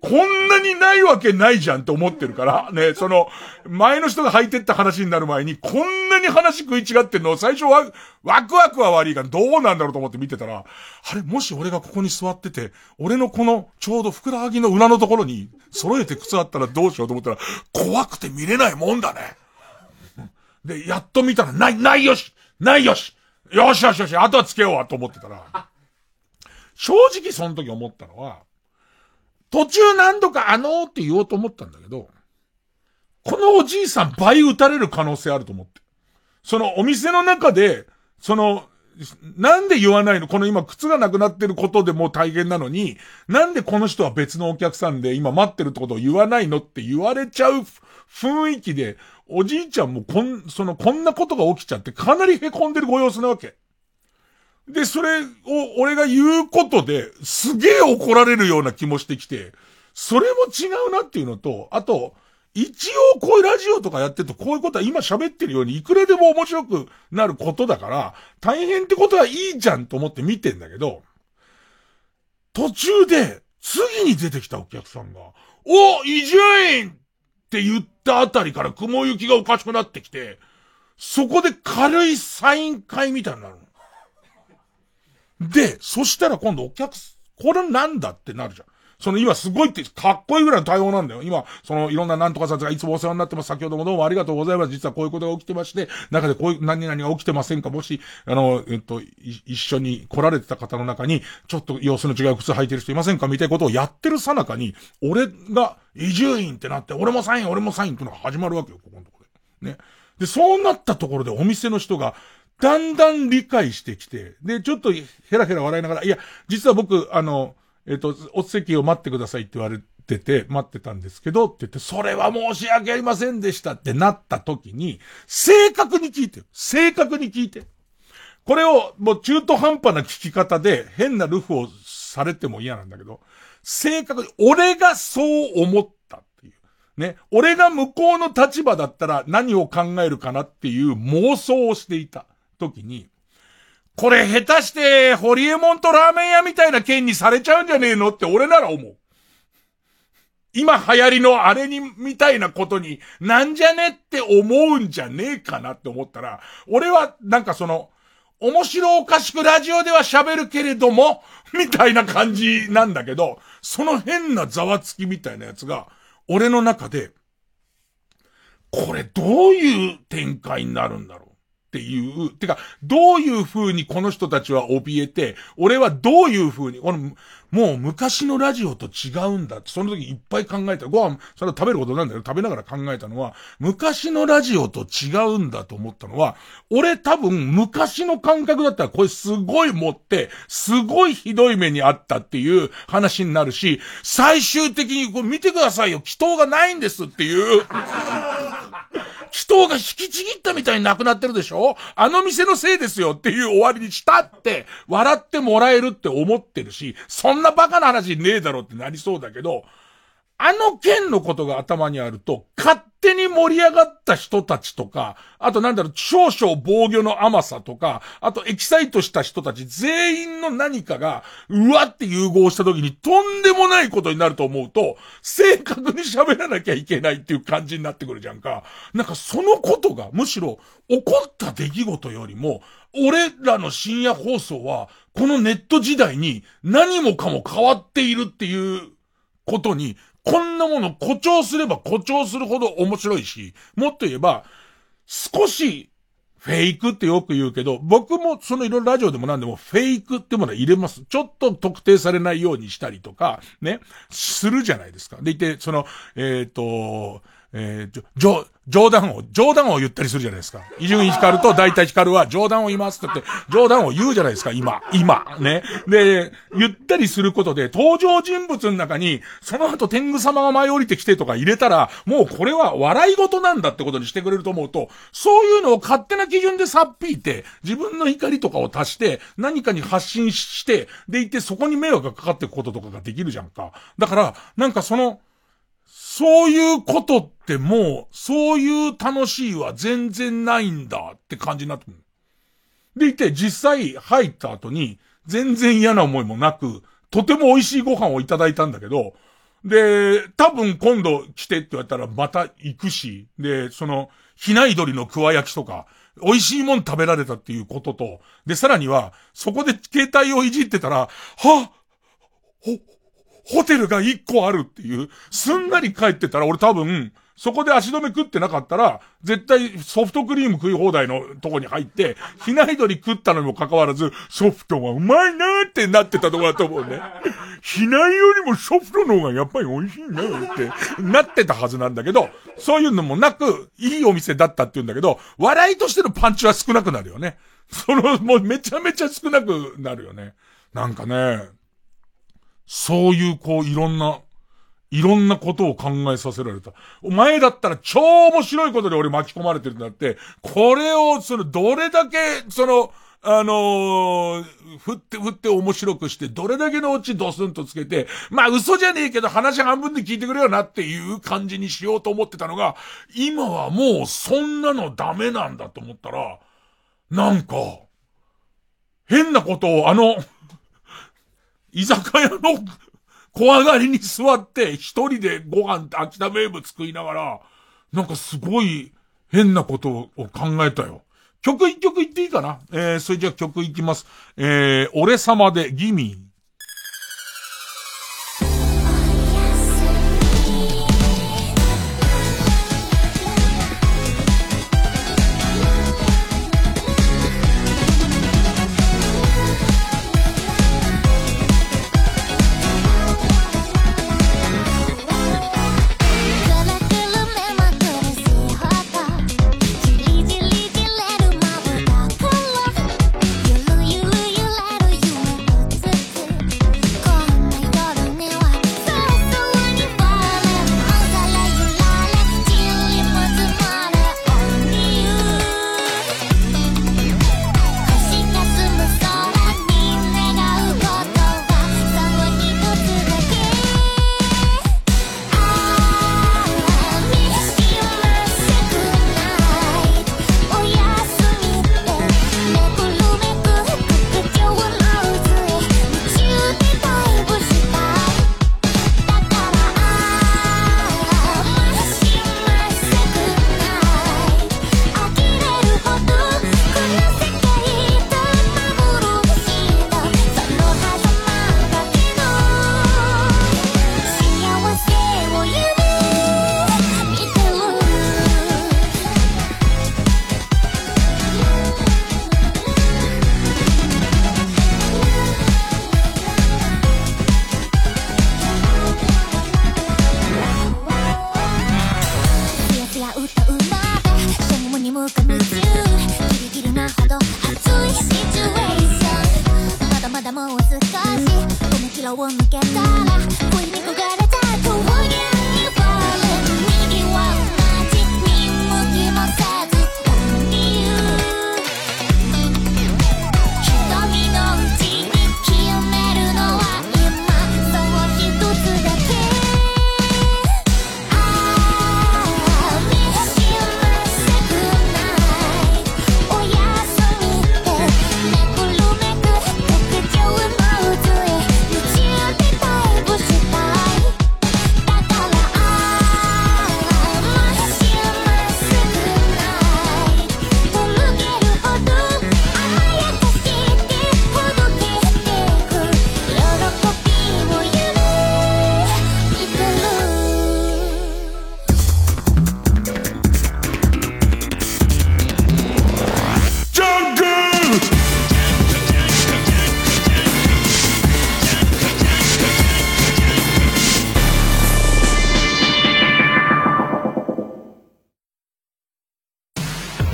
こんなにないわけないじゃんって思ってるから、ね、その、前の人が履いてった話になる前に、こんなに話食い違ってんのを最初は、ワクワクは悪いが、どうなんだろうと思って見てたら、あれ、もし俺がここに座ってて、俺のこの、ちょうどふくらはぎの裏のところに、揃えて靴あったらどうしようと思ったら、怖くて見れないもんだね。で、やっと見たら、ない、ないよしないよしよしよしよしあとはつけようわと思ってたら、正直その時思ったのは、途中何度かあのーって言おうと思ったんだけど、このおじいさん倍撃たれる可能性あると思って。そのお店の中で、その、なんで言わないの？この今靴がなくなってることでもう大変なのに、なんでこの人は別のお客さんで今待ってるってことを言わないのって言われちゃう雰囲気で、おじいちゃんもこん、その、こんなことが起きちゃってかなり凹んでるご様子なわけ。で、それを俺が言うことで、すげえ怒られるような気もしてきて、それも違うなっていうのと、あと、一応こういうラジオとかやってるとこういうことは今喋ってるようにいくらでも面白くなることだから、大変ってことはいいじゃんと思って見てんだけど、途中で次に出てきたお客さんが、お伊集院って言ったあたりから雲行きがおかしくなってきて、そこで軽いサイン会みたいになる。で、そしたら今度お客、これなんだってなるじゃん。その今すごいって、かっこいいぐらいの対応なんだよ。今、そのいろんななんとかさんがいつもお世話になってます。先ほどもどうもありがとうございます。実はこういうことが起きてまして、中でこういう何々が起きてませんかもし、あの、えっと、一緒に来られてた方の中に、ちょっと様子の違う靴履いてる人いませんか？みたいなことをやってるさなかに、俺が移住員ってなって、俺もサイン、俺もサインってのが始まるわけよ、ここのところで。ね。で、そうなったところでお店の人が、だんだん理解してきて、で、ちょっとヘラヘラ笑いながら、いや、実は僕、あの、えっ、と、お席を待ってくださいって言われてて、待ってたんですけど、って言って、それは申し訳ありませんでしたってなった時に、正確に聞いて。正確に聞いて。これを、もう中途半端な聞き方で変なルフをされても嫌なんだけど、正確に、俺がそう思ったっていう。ね。俺が向こうの立場だったら何を考えるかなっていう妄想をしていた時に、これ下手して、ホリエモンとラーメン屋みたいな件にされちゃうんじゃねえの？って俺なら思う。今流行りのあれに、みたいなことに、なんじゃねって思うんじゃねえかなって思ったら、俺はなんかその、面白おかしくラジオでは喋るけれども、みたいな感じなんだけど、その変なざわつきみたいなやつが、俺の中で、これどういう展開になるんだろう？っていう、てか、どういう風にこの人たちは怯えて、俺はどういう風に、この、もう昔のラジオと違うんだって、その時いっぱい考えた。ご飯、それは食べることなんだけど、食べながら考えたのは、昔のラジオと違うんだと思ったのは、俺多分昔の感覚だったらこれすごい持って、すごいひどい目にあったっていう話になるし、最終的にこれ見てくださいよ、祈祷がないんですっていう。人が引きちぎったみたいになくなってるでしょ？あの店のせいですよっていう終わりにしたって、笑ってもらえるって思ってるし、そんなバカな話ねえだろってなりそうだけど、あの件のことが頭にあると、勝手に盛り上がった人たちとか、あとなんだろう、少々防御の甘さとか、あとエキサイトした人たち全員の何かが、うわって融合した時にとんでもないことになると思うと、正確に喋らなきゃいけないっていう感じになってくるじゃんか。なんかそのことが、むしろ、起こった出来事よりも、俺らの深夜放送は、このネット時代に何もかも変わっているっていうことにこんなもの誇張すれば誇張するほど面白いし、もっと言えば、少しフェイクってよく言うけど、僕もそのいろいろラジオでも何でもフェイクってものは入れます。ちょっと特定されないようにしたりとか、ね、するじゃないですか。でいて、その、えっ、ー、と、えー、じょ、冗談を、冗談を言ったりするじゃないですか。伊集院光と大体光は冗談を言いますって言って、冗談を言うじゃないですか、今、今、ね。で、言ったりすることで、登場人物の中に、その後天狗様が舞い降りてきてとか入れたら、もうこれは笑い事なんだってことにしてくれると思うと、そういうのを勝手な基準でさっぴいて、自分の怒りとかを足して、何かに発信して、でいてそこに迷惑がかかっていくこととかができるじゃんか。だから、なんかその、そういうことってもう、そういう楽しいは全然ないんだって感じになってくる。でいて、実際入った後に、全然嫌な思いもなく、とても美味しいご飯をいただいたんだけど、で、多分今度来てって言われたらまた行くし、で、その、ひない鳥の桑焼きとか、美味しいもん食べられたっていうことと、で、さらには、そこで携帯をいじってたら、はほ、ホテルが一個あるっていう、すんなり帰ってたら俺多分、そこで足止め食ってなかったら、絶対ソフトクリーム食い放題のとこに入って、ひな鳥食ったのにもかかわらず、ソフトはうまいなーってなってたとこだと思うね。避難よりもソフトの方がやっぱり美味しいねってなってたはずなんだけど、そういうのもなく、いいお店だったって言うんだけど、笑いとしてのパンチは少なくなるよね。その、もうめちゃめちゃ少なくなるよね。なんかね、そういうこういろんな、いろんなことを考えさせられた。お前だったら超面白いことで俺巻き込まれてるんだって、これを、その、どれだけ、その、あのー、振って振って面白くして、どれだけのオチドスンとつけて、まあ嘘じゃねえけど話半分で聞いてくれよなっていう感じにしようと思ってたのが、今はもうそんなのダメなんだと思ったら、なんか、変なことをあの、居酒屋の怖がりに座って一人でご飯って秋田名物食いながら、なんかすごい変なことを考えたよ。曲一曲言っていいかな？えー、それじゃあ曲いきます。えー、俺様でギミー。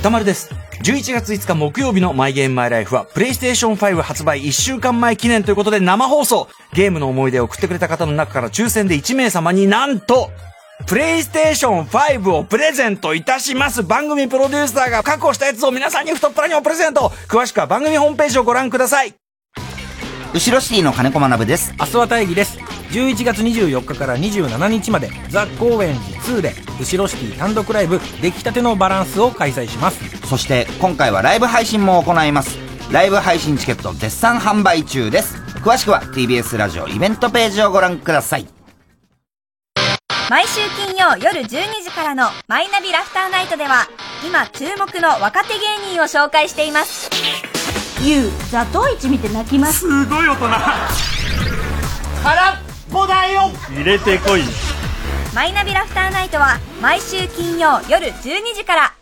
歌丸です。11月5日木曜日のマイゲームマイライフは、プレイステーション5発売1週間前記念ということで生放送ゲームの思い出を送ってくれた方の中から抽選で1名様になんと、プレイステーション5をプレゼントいたします番組プロデューサーが確保したやつを皆さんに太っ腹にもプレゼント詳しくは番組ホームページをご覧ください後ろシティの金子学です。明日は大義です。11月24日から27日まで、ザ・高円寺2で、後ろシティ単独ライブ、出来たてのバランスを開催します。そして、今回はライブ配信も行います。ライブ配信チケット絶賛販売中です。詳しくは TBS ラジオイベントページをご覧ください。毎週金曜夜12時からのマイナビラフターナイトでは、今注目の若手芸人を紹介しています。ゆうザトウイチ見て泣きますすごい大人空っぽだよ。入れてこい。マイナビラフターナイトは毎週金曜夜12時から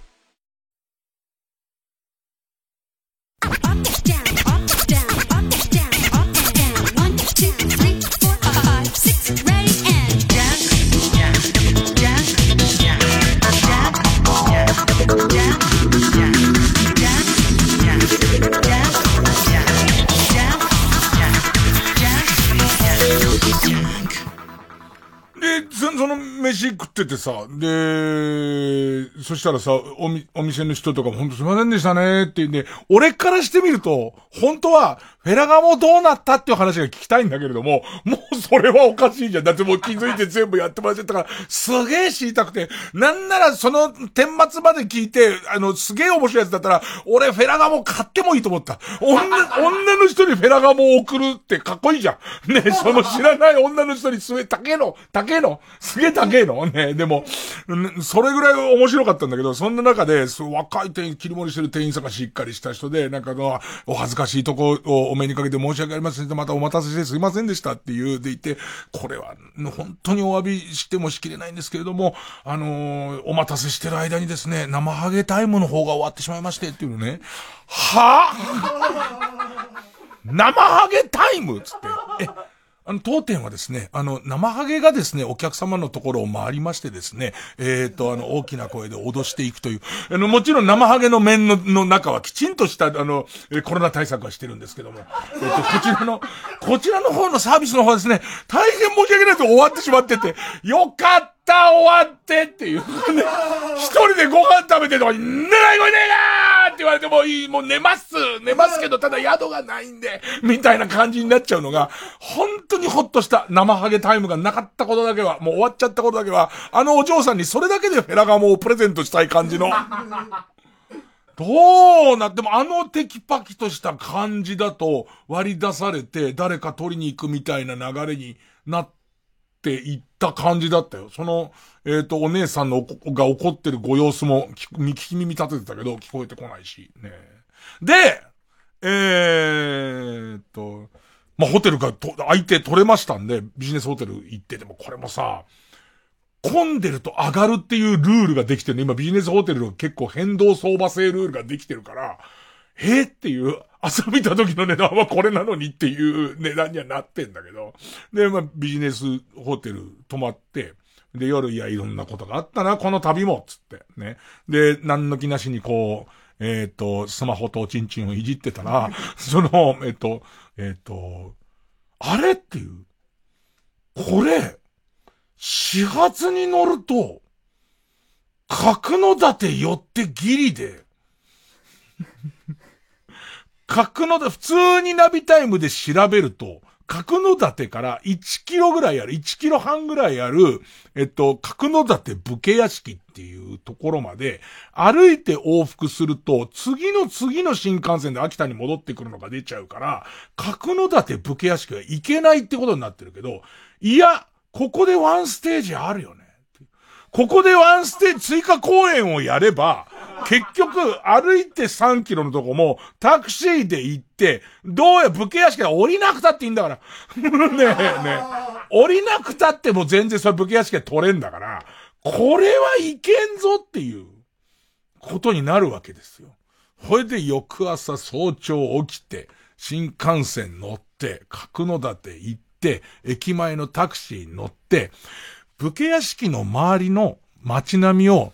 で、その、飯食っててさ、で、そしたらさ、おみ、お店の人とかも本当すいませんでしたねって言うんで、俺からしてみると、本当は、フェラガモどうなったっていう話が聞きたいんだけれども、もうそれはおかしいじゃん。だってもう気づいて全部やってもらっちゃったから、すげえ知りたくて、なんならその顛末まで聞いて、あの、すげえ面白いやつだったら、俺フェラガモ買ってもいいと思った。女、女の人にフェラガモを送るってかっこいいじゃん。ね、その知らない女の人にすげえ、高えの、高えの、すげえ高えの。ね、でも、んそれぐらい面白かったんだけど、そんな中で、そう若い店員、切り盛りしてる店員さんがしっかりした人で、なんかの、お恥ずかしいとこをお目にかけて申し訳ありませんで、またお待たせしてすいませんでしたっていうでいて、これは、本当にお詫びしてもしきれないんですけれども、あのーお待たせしてる間にですね、生ハゲタイムの方が終わってしまいましてっていうのね、はぁ生ハゲタイムつって。え、あの、当店はですね、あの、生ハゲがですね、お客様のところを回りましてですね、えっ、と、あの、大きな声で脅していくという、あの、もちろん生ハゲの面の、の中はきちんとした、あの、コロナ対策はしてるんですけども、えっ、と、こちらの、こちらの方のサービスの方はですね、大変申し訳ないと終わってしまってて、よかった終わってっていう、ね、一人でご飯食べてるとかに、寝ない声ねえなー！って言われてもいい、もう寝ます。寝ますけど、ただ宿がないんで、みたいな感じになっちゃうのが、本当にほっとした。生ハゲタイムがなかったことだけは、もう終わっちゃったことだけは、あのお嬢さんにそれだけでフェラガモをプレゼントしたい感じの。どうな、でもあのテキパキとした感じだと割り出されて誰か取りに行くみたいな流れになっっていった感じだったよ。その、えっ、と、お姉さんのが怒ってるご様子も聞く聞き耳立ててたけど聞こえてこないし、ね。で、えーっと、まあ、ホテルがと、相手取れましたんで、ビジネスホテル行ってても、これもさ、混んでると上がるっていうルールができてるね。今ビジネスホテルの結構変動相場制ルールができてるから、えっていう、朝見た時の値段はこれなのにっていう値段にはなってんだけど。で、まあビジネスホテル泊まって、で、夜、いや、いろんなことがあったな、この旅も、つって。ね。で、何の気なしにこう、えっ、と、スマホとチンチンをいじってたら、その、えっ、と、えっ、と、あれっていう。これ、始発に乗ると、角館寄ってギリで、角館、普通にナビタイムで調べると、角館から1キロぐらいある、1キロ半ぐらいある、えっと、角館武家屋敷っていうところまで、歩いて往復すると、次の次の新幹線で秋田に戻ってくるのが出ちゃうから、角館武家屋敷は行けないってことになってるけど、いや、ここでワンステージあるよね。ここでワンステージ追加公演をやれば、結局歩いて3キロのとこもタクシーで行って、どうや武家屋敷は降りなくたっていいんだから。ねえねえ。降りなくたっても全然それ武家屋敷は取れんだから、これはいけんぞっていうことになるわけですよ。それで翌朝早朝起きて、新幹線乗って、角館行って、駅前のタクシーに乗って、武家屋敷の周りの街並みを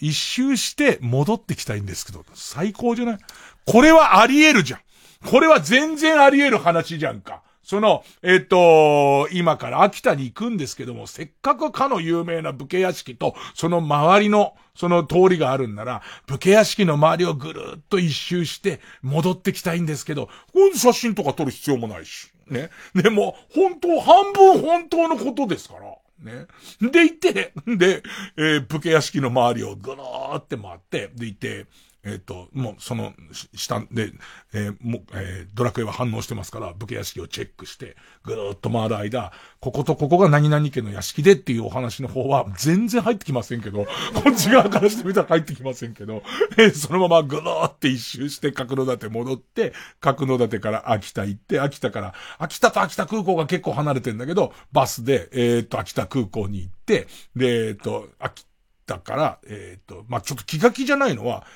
一周して戻ってきたいんですけど、最高じゃない？これはあり得るじゃん。これは全然あり得る話じゃんか。その、えっ、と、今から秋田に行くんですけども、せっかくかの有名な武家屋敷と、その周りの、その通りがあるんなら、武家屋敷の周りをぐるっと一周して、戻ってきたいんですけど、こういう写真とか撮る必要もないし。ね。でも、本当、半分本当のことですから。ね。で、行って、で、えー武家屋敷の周りをぐるーって回って、で、行って、えっ、と、もう、その、下で、えーもう、えードラクエは反応してますから、武家屋敷をチェックして、ぐるーっと回る間、こことここが何々家の屋敷でっていうお話の方は、全然入ってきませんけど、こっち側からしてみたら入ってきませんけど、えーそのままぐるーって一周して、角館戻って、角館から秋田行って、秋田から、秋田と秋田空港が結構離れてんだけど、バスで、えっ、と、秋田空港に行って、で、えっ、と、秋田から、えっ、と、まあ、ちょっと気が気じゃないのは、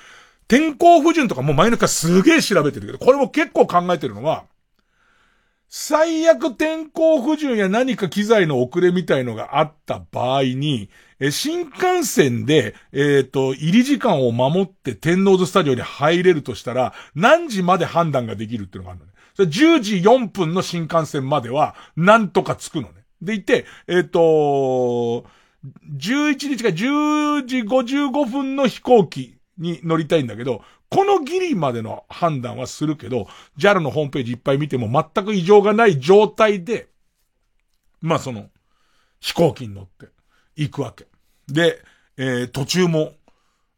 天候不順とかもう前の日からすげえ調べてるけど、これも結構考えてるのは、最悪天候不順や何か機材の遅れみたいのがあった場合に、え新幹線で、えっ、と、入り時間を守って天王洲スタジオに入れるとしたら、何時まで判断ができるっていうのがあるのね。それ10時4分の新幹線までは、なんとか着くのね。でいて、えっ、と、11日か10時55分の飛行機に乗りたいんだけど、このギリまでの判断はするけど、JAL のホームページいっぱい見ても全く異常がない状態で、まあその、飛行機に乗って行くわけ。で、えー、途中も、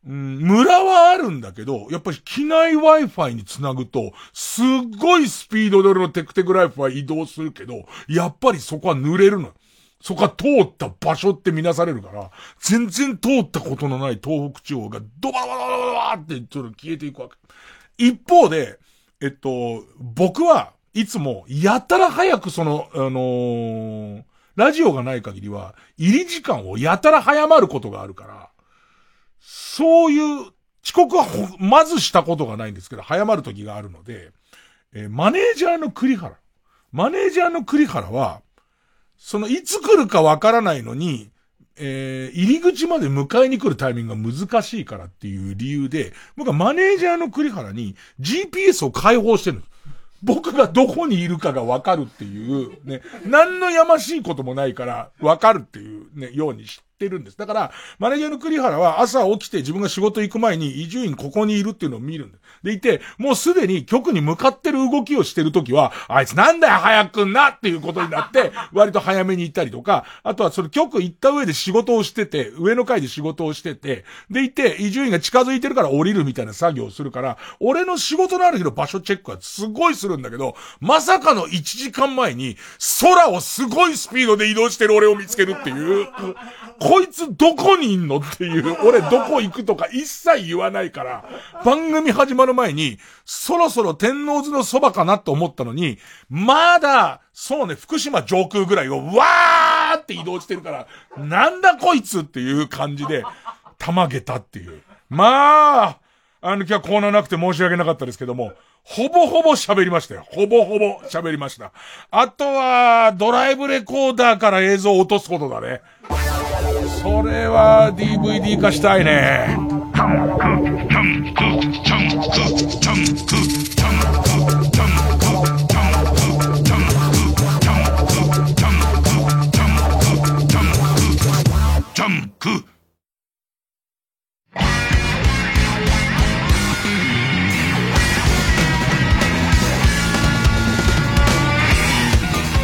うん、村はあるんだけど、やっぱり機内 Wi-Fi につなぐと、すっごいスピードで俺のテクテクライフは移動するけど、やっぱりそこは濡れるの。そこは通った場所って見なされるから、全然通ったことのない東北地方がドバドバドバドバってちょっと消えていくわけ。一方で、えっと、僕はいつもやたら早くその、あのー、ラジオがない限りは、入り時間をやたら早まることがあるから、そういう遅刻はまずしたことがないんですけど、早まる時があるので、えー、マネージャーの栗原。マネージャーの栗原は、そのいつ来るかわからないのに、えー、入り口まで迎えに来るタイミングが難しいからっていう理由で、僕はマネージャーの栗原に GPS を開放してるんです。僕がどこにいるかがわかるっていう、ね、何のやましいこともないから、わかるっていうね、ようにしってるんです。だから、マネージャーの栗原は朝起きて自分が仕事行く前に伊集院ここにいるっていうのを見るんだ。でいて、もうすでに局に向かってる動きをしてるときは、あいつなんだよ早くんなっていうことになって、割と早めに行ったりとか、あとはそれ局行った上で仕事をしてて、上の階で仕事をしてて、でいて、伊集院が近づいてるから降りるみたいな作業をするから、俺の仕事のある日の場所チェックはすごいするんだけど、まさかの1時間前に、空をすごいスピードで移動してる俺を見つけるっていう、こいつどこにいんのっていう、俺どこ行くとか一切言わないから、番組始まるの前に、そろそろ天王洲のそばかなと思ったのに、まだ、そうね、福島上空ぐらいをわーって移動してるから、なんだこいつっていう感じで、たまげたっていう。まあ、あの、今日はコーナーなくて申し訳なかったですけども、ほぼほぼ喋りましたよ。ほぼほぼ喋りました。あとは、ドライブレコーダーから映像を落とすことだね。それは DVD 化したいね。こ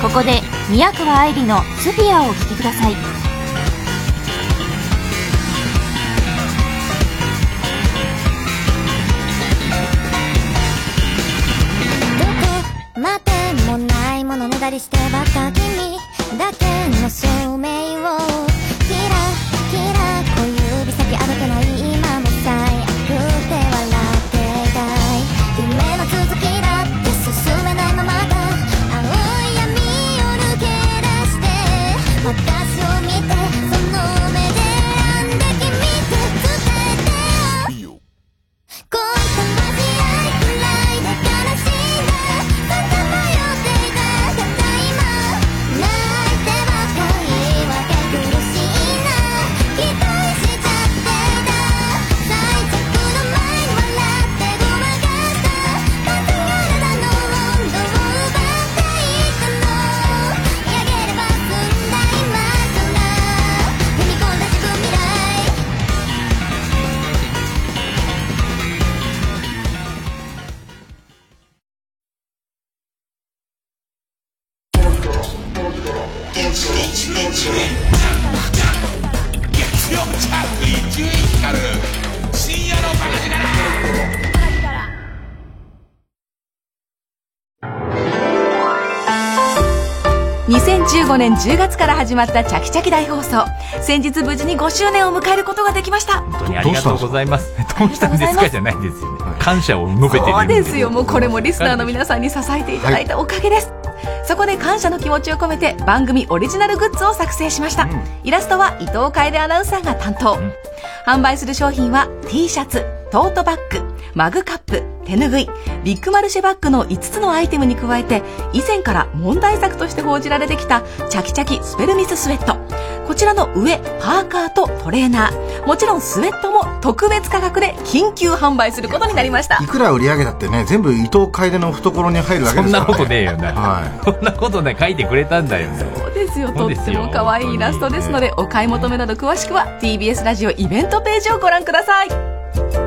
こで宮川愛理の「スフィア」をお聴きください。待てもないものねだりしてばっか君だけの証明を2015年10月から始まったチャキチャキ大放送。先日無事に5周年を迎えることができました。本当にありがとうございます。どうしたんですか？じゃないですよね。感謝を述べてるそうです。よもうこれもリスナーの皆さんに支えていただいたおかげです、はい。そこで感謝の気持ちを込めて番組オリジナルグッズを作成しました、うん、イラストは伊藤楓アナウンサーが担当、うん、販売する商品は T シャツトートバッグマグカップ手ぬぐいビッグマルシェバッグの5つのアイテムに加えて以前から問題作として報じられてきたチャキチャキスペルミススウェットこちらの上、パーカーとトレーナー、もちろんスウェットも特別価格で緊急販売することになりましたい。くら売り上げだってね全部伊藤楓の懐に入るわけですから、ね、そんなことねえよな。はそんなことね、書いてくれたんだよ。そうですよ。とっても可愛いイラストですので、お買い求めなど詳しくは TBS ラジオイベントページをご覧ください。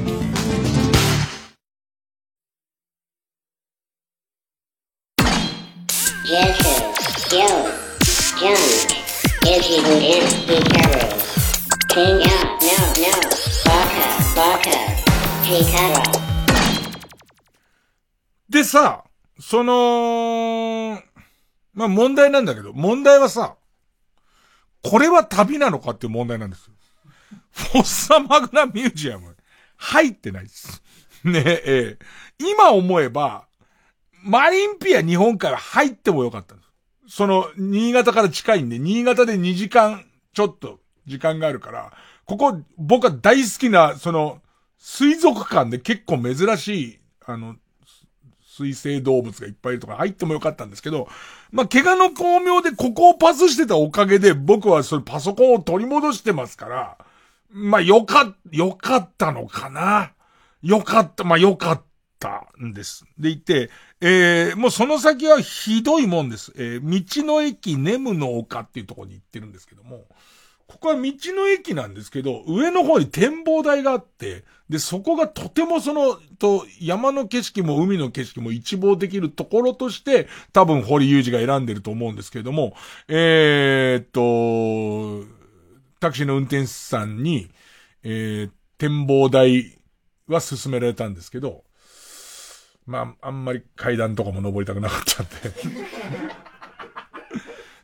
さ、その、まあ問題なんだけど、問題はさ、これは旅なのかっていう問題なんですよ。フォッサマグナミュージアム、入ってないです。ねえ、ええ今思えば、マリンピア日本海は入ってもよかったんです。その、新潟から近いんで、新潟で2時間ちょっと時間があるから、ここ、僕は大好きな、その、水族館で結構珍しい、あの、水生動物がいっぱいいるとか入ってもよかったんですけど、まあ、怪我の巧妙でここをパスしてたおかげで僕はそれパソコンを取り戻してますから、まあ、よか、よかったのかな。よかった、まあ、よかったんです。でいて、えー、もうその先はひどいもんです。えー、道の駅ネムの丘っていうところに行ってるんですけども、ここは道の駅なんですけど、上の方に展望台があって、で、そこがとてもその、と、山の景色も海の景色も一望できるところとして、多分堀裕二が選んでると思うんですけれども、えーっと、タクシーの運転手さんに、えー、展望台は勧められたんですけど、まあ、あんまり階段とかも登りたくなかったんで。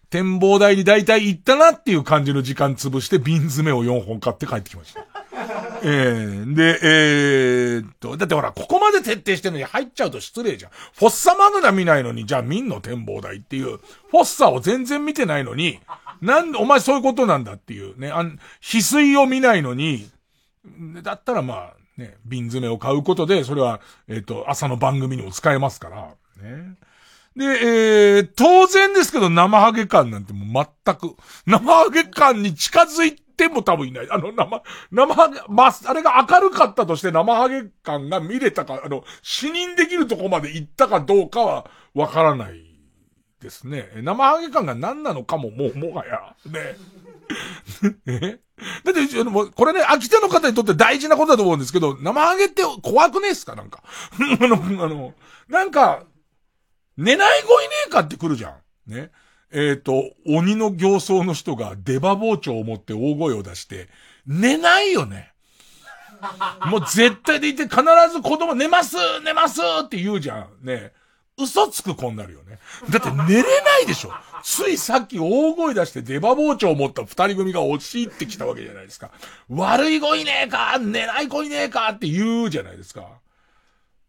展望台に大体行ったなっていう感じの時間潰して瓶詰めを4本買って帰ってきました。えー、で、えーっと、だってほら、ここまで徹底してるのに入っちゃうと失礼じゃん。フォッサマグナ見ないのに、じゃあ見んの展望台っていう、フォッサを全然見てないのに、なんで、お前そういうことなんだっていうね、あん、翡翠を見ないのに、だったらまあ、ね、瓶詰めを買うことで、それは、えっ、と、朝の番組にも使えますから、ね。で、えー、当然ですけど、生ハゲ感なんてもう全く、生ハゲ感に近づいても多分いない。あの、生、生ハゲ、まあ、あれが明るかったとして生ハゲ感が見れたか、あの、視認できるとこまで行ったかどうかはわからないですね。生ハゲ感が何なのかも、もう、もはや、ね。え？だって、これね、秋田の方にとって大事なことだと思うんですけど、生ハゲって怖くねえっすか？なんか。あの、あの、なんか、寝ない子いねえかって来るじゃん。ね。えっ、と、鬼の形相の人が出刃包丁を持って大声を出して、寝ないよね。もう絶対でいて必ず子供寝ます寝ますって言うじゃん。ね。嘘つく子になるよね。だって寝れないでしょ。ついさっき大声出して出刃包丁を持った二人組が押し入ってきたわけじゃないですか。悪い子いねえか寝ない子いねえかって言うじゃないですか。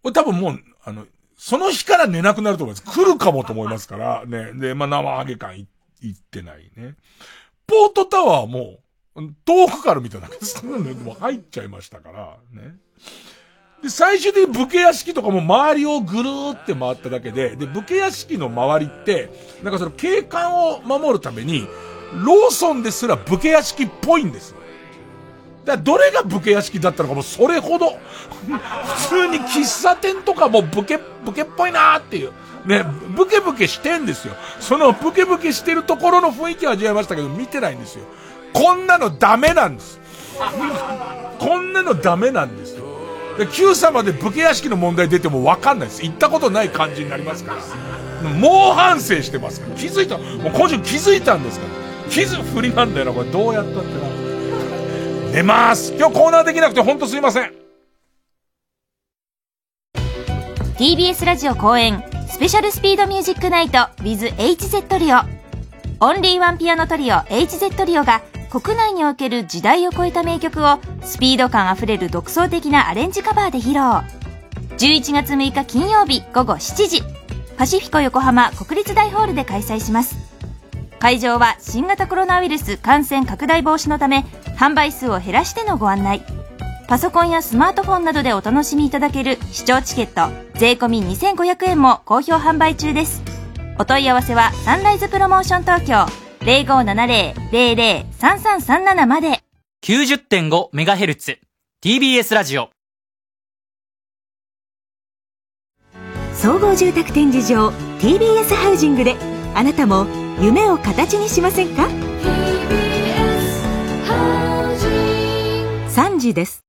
これ多分もう、あの、その日から寝なくなると思います。来るかもと思いますから、ね。で、まあ、生ハゲ感い行ってないね。ポートタワーも、遠くから見ただけです。もう入っちゃいましたから、ね。で、最終的に武家屋敷とかも周りをぐるーって回っただけで、で、武家屋敷の周りって、なんかその景観を守るために、ローソンですら武家屋敷っぽいんです。だどれが武家屋敷だったのかもそれほど、普通に喫茶店とかも武家、武家っぽいなーっていう。ね、ブケブケしてんですよ。そのブケブケしてるところの雰囲気は味わいましたけど、見てないんですよ。こんなのダメなんです。こんなのダメなんですよ。で、Q 様で武家屋敷の問題出てもわかんないです。行ったことない感じになりますから。もう反省してますから。気づいた、もう今週気づいたんですから。気づふりなんだよな、これどうやったってな。寝ます。今日コーナーできなくてほんとすいません。TBS ラジオ公演スペシャルスピードミュージックナイト with HZ リオオンリーワンピアノトリオ HZ リオが国内における時代を超えた名曲をスピード感あふれる独創的なアレンジカバーで披露11月6日金曜日午後7時パシフィコ横浜国立大ホールで開催します会場は新型コロナウイルス感染拡大防止のため販売数を減らしてのご案内。パソコンやスマートフォンなどでお楽しみいただける視聴チケット税込2500円も好評販売中です。お問い合わせはサンライズプロモーション東京0570-003337まで。90.5MHz TBS ラジオ。総合住宅展示場 TBS ハウジングであなたも夢を形にしませんか？3時です。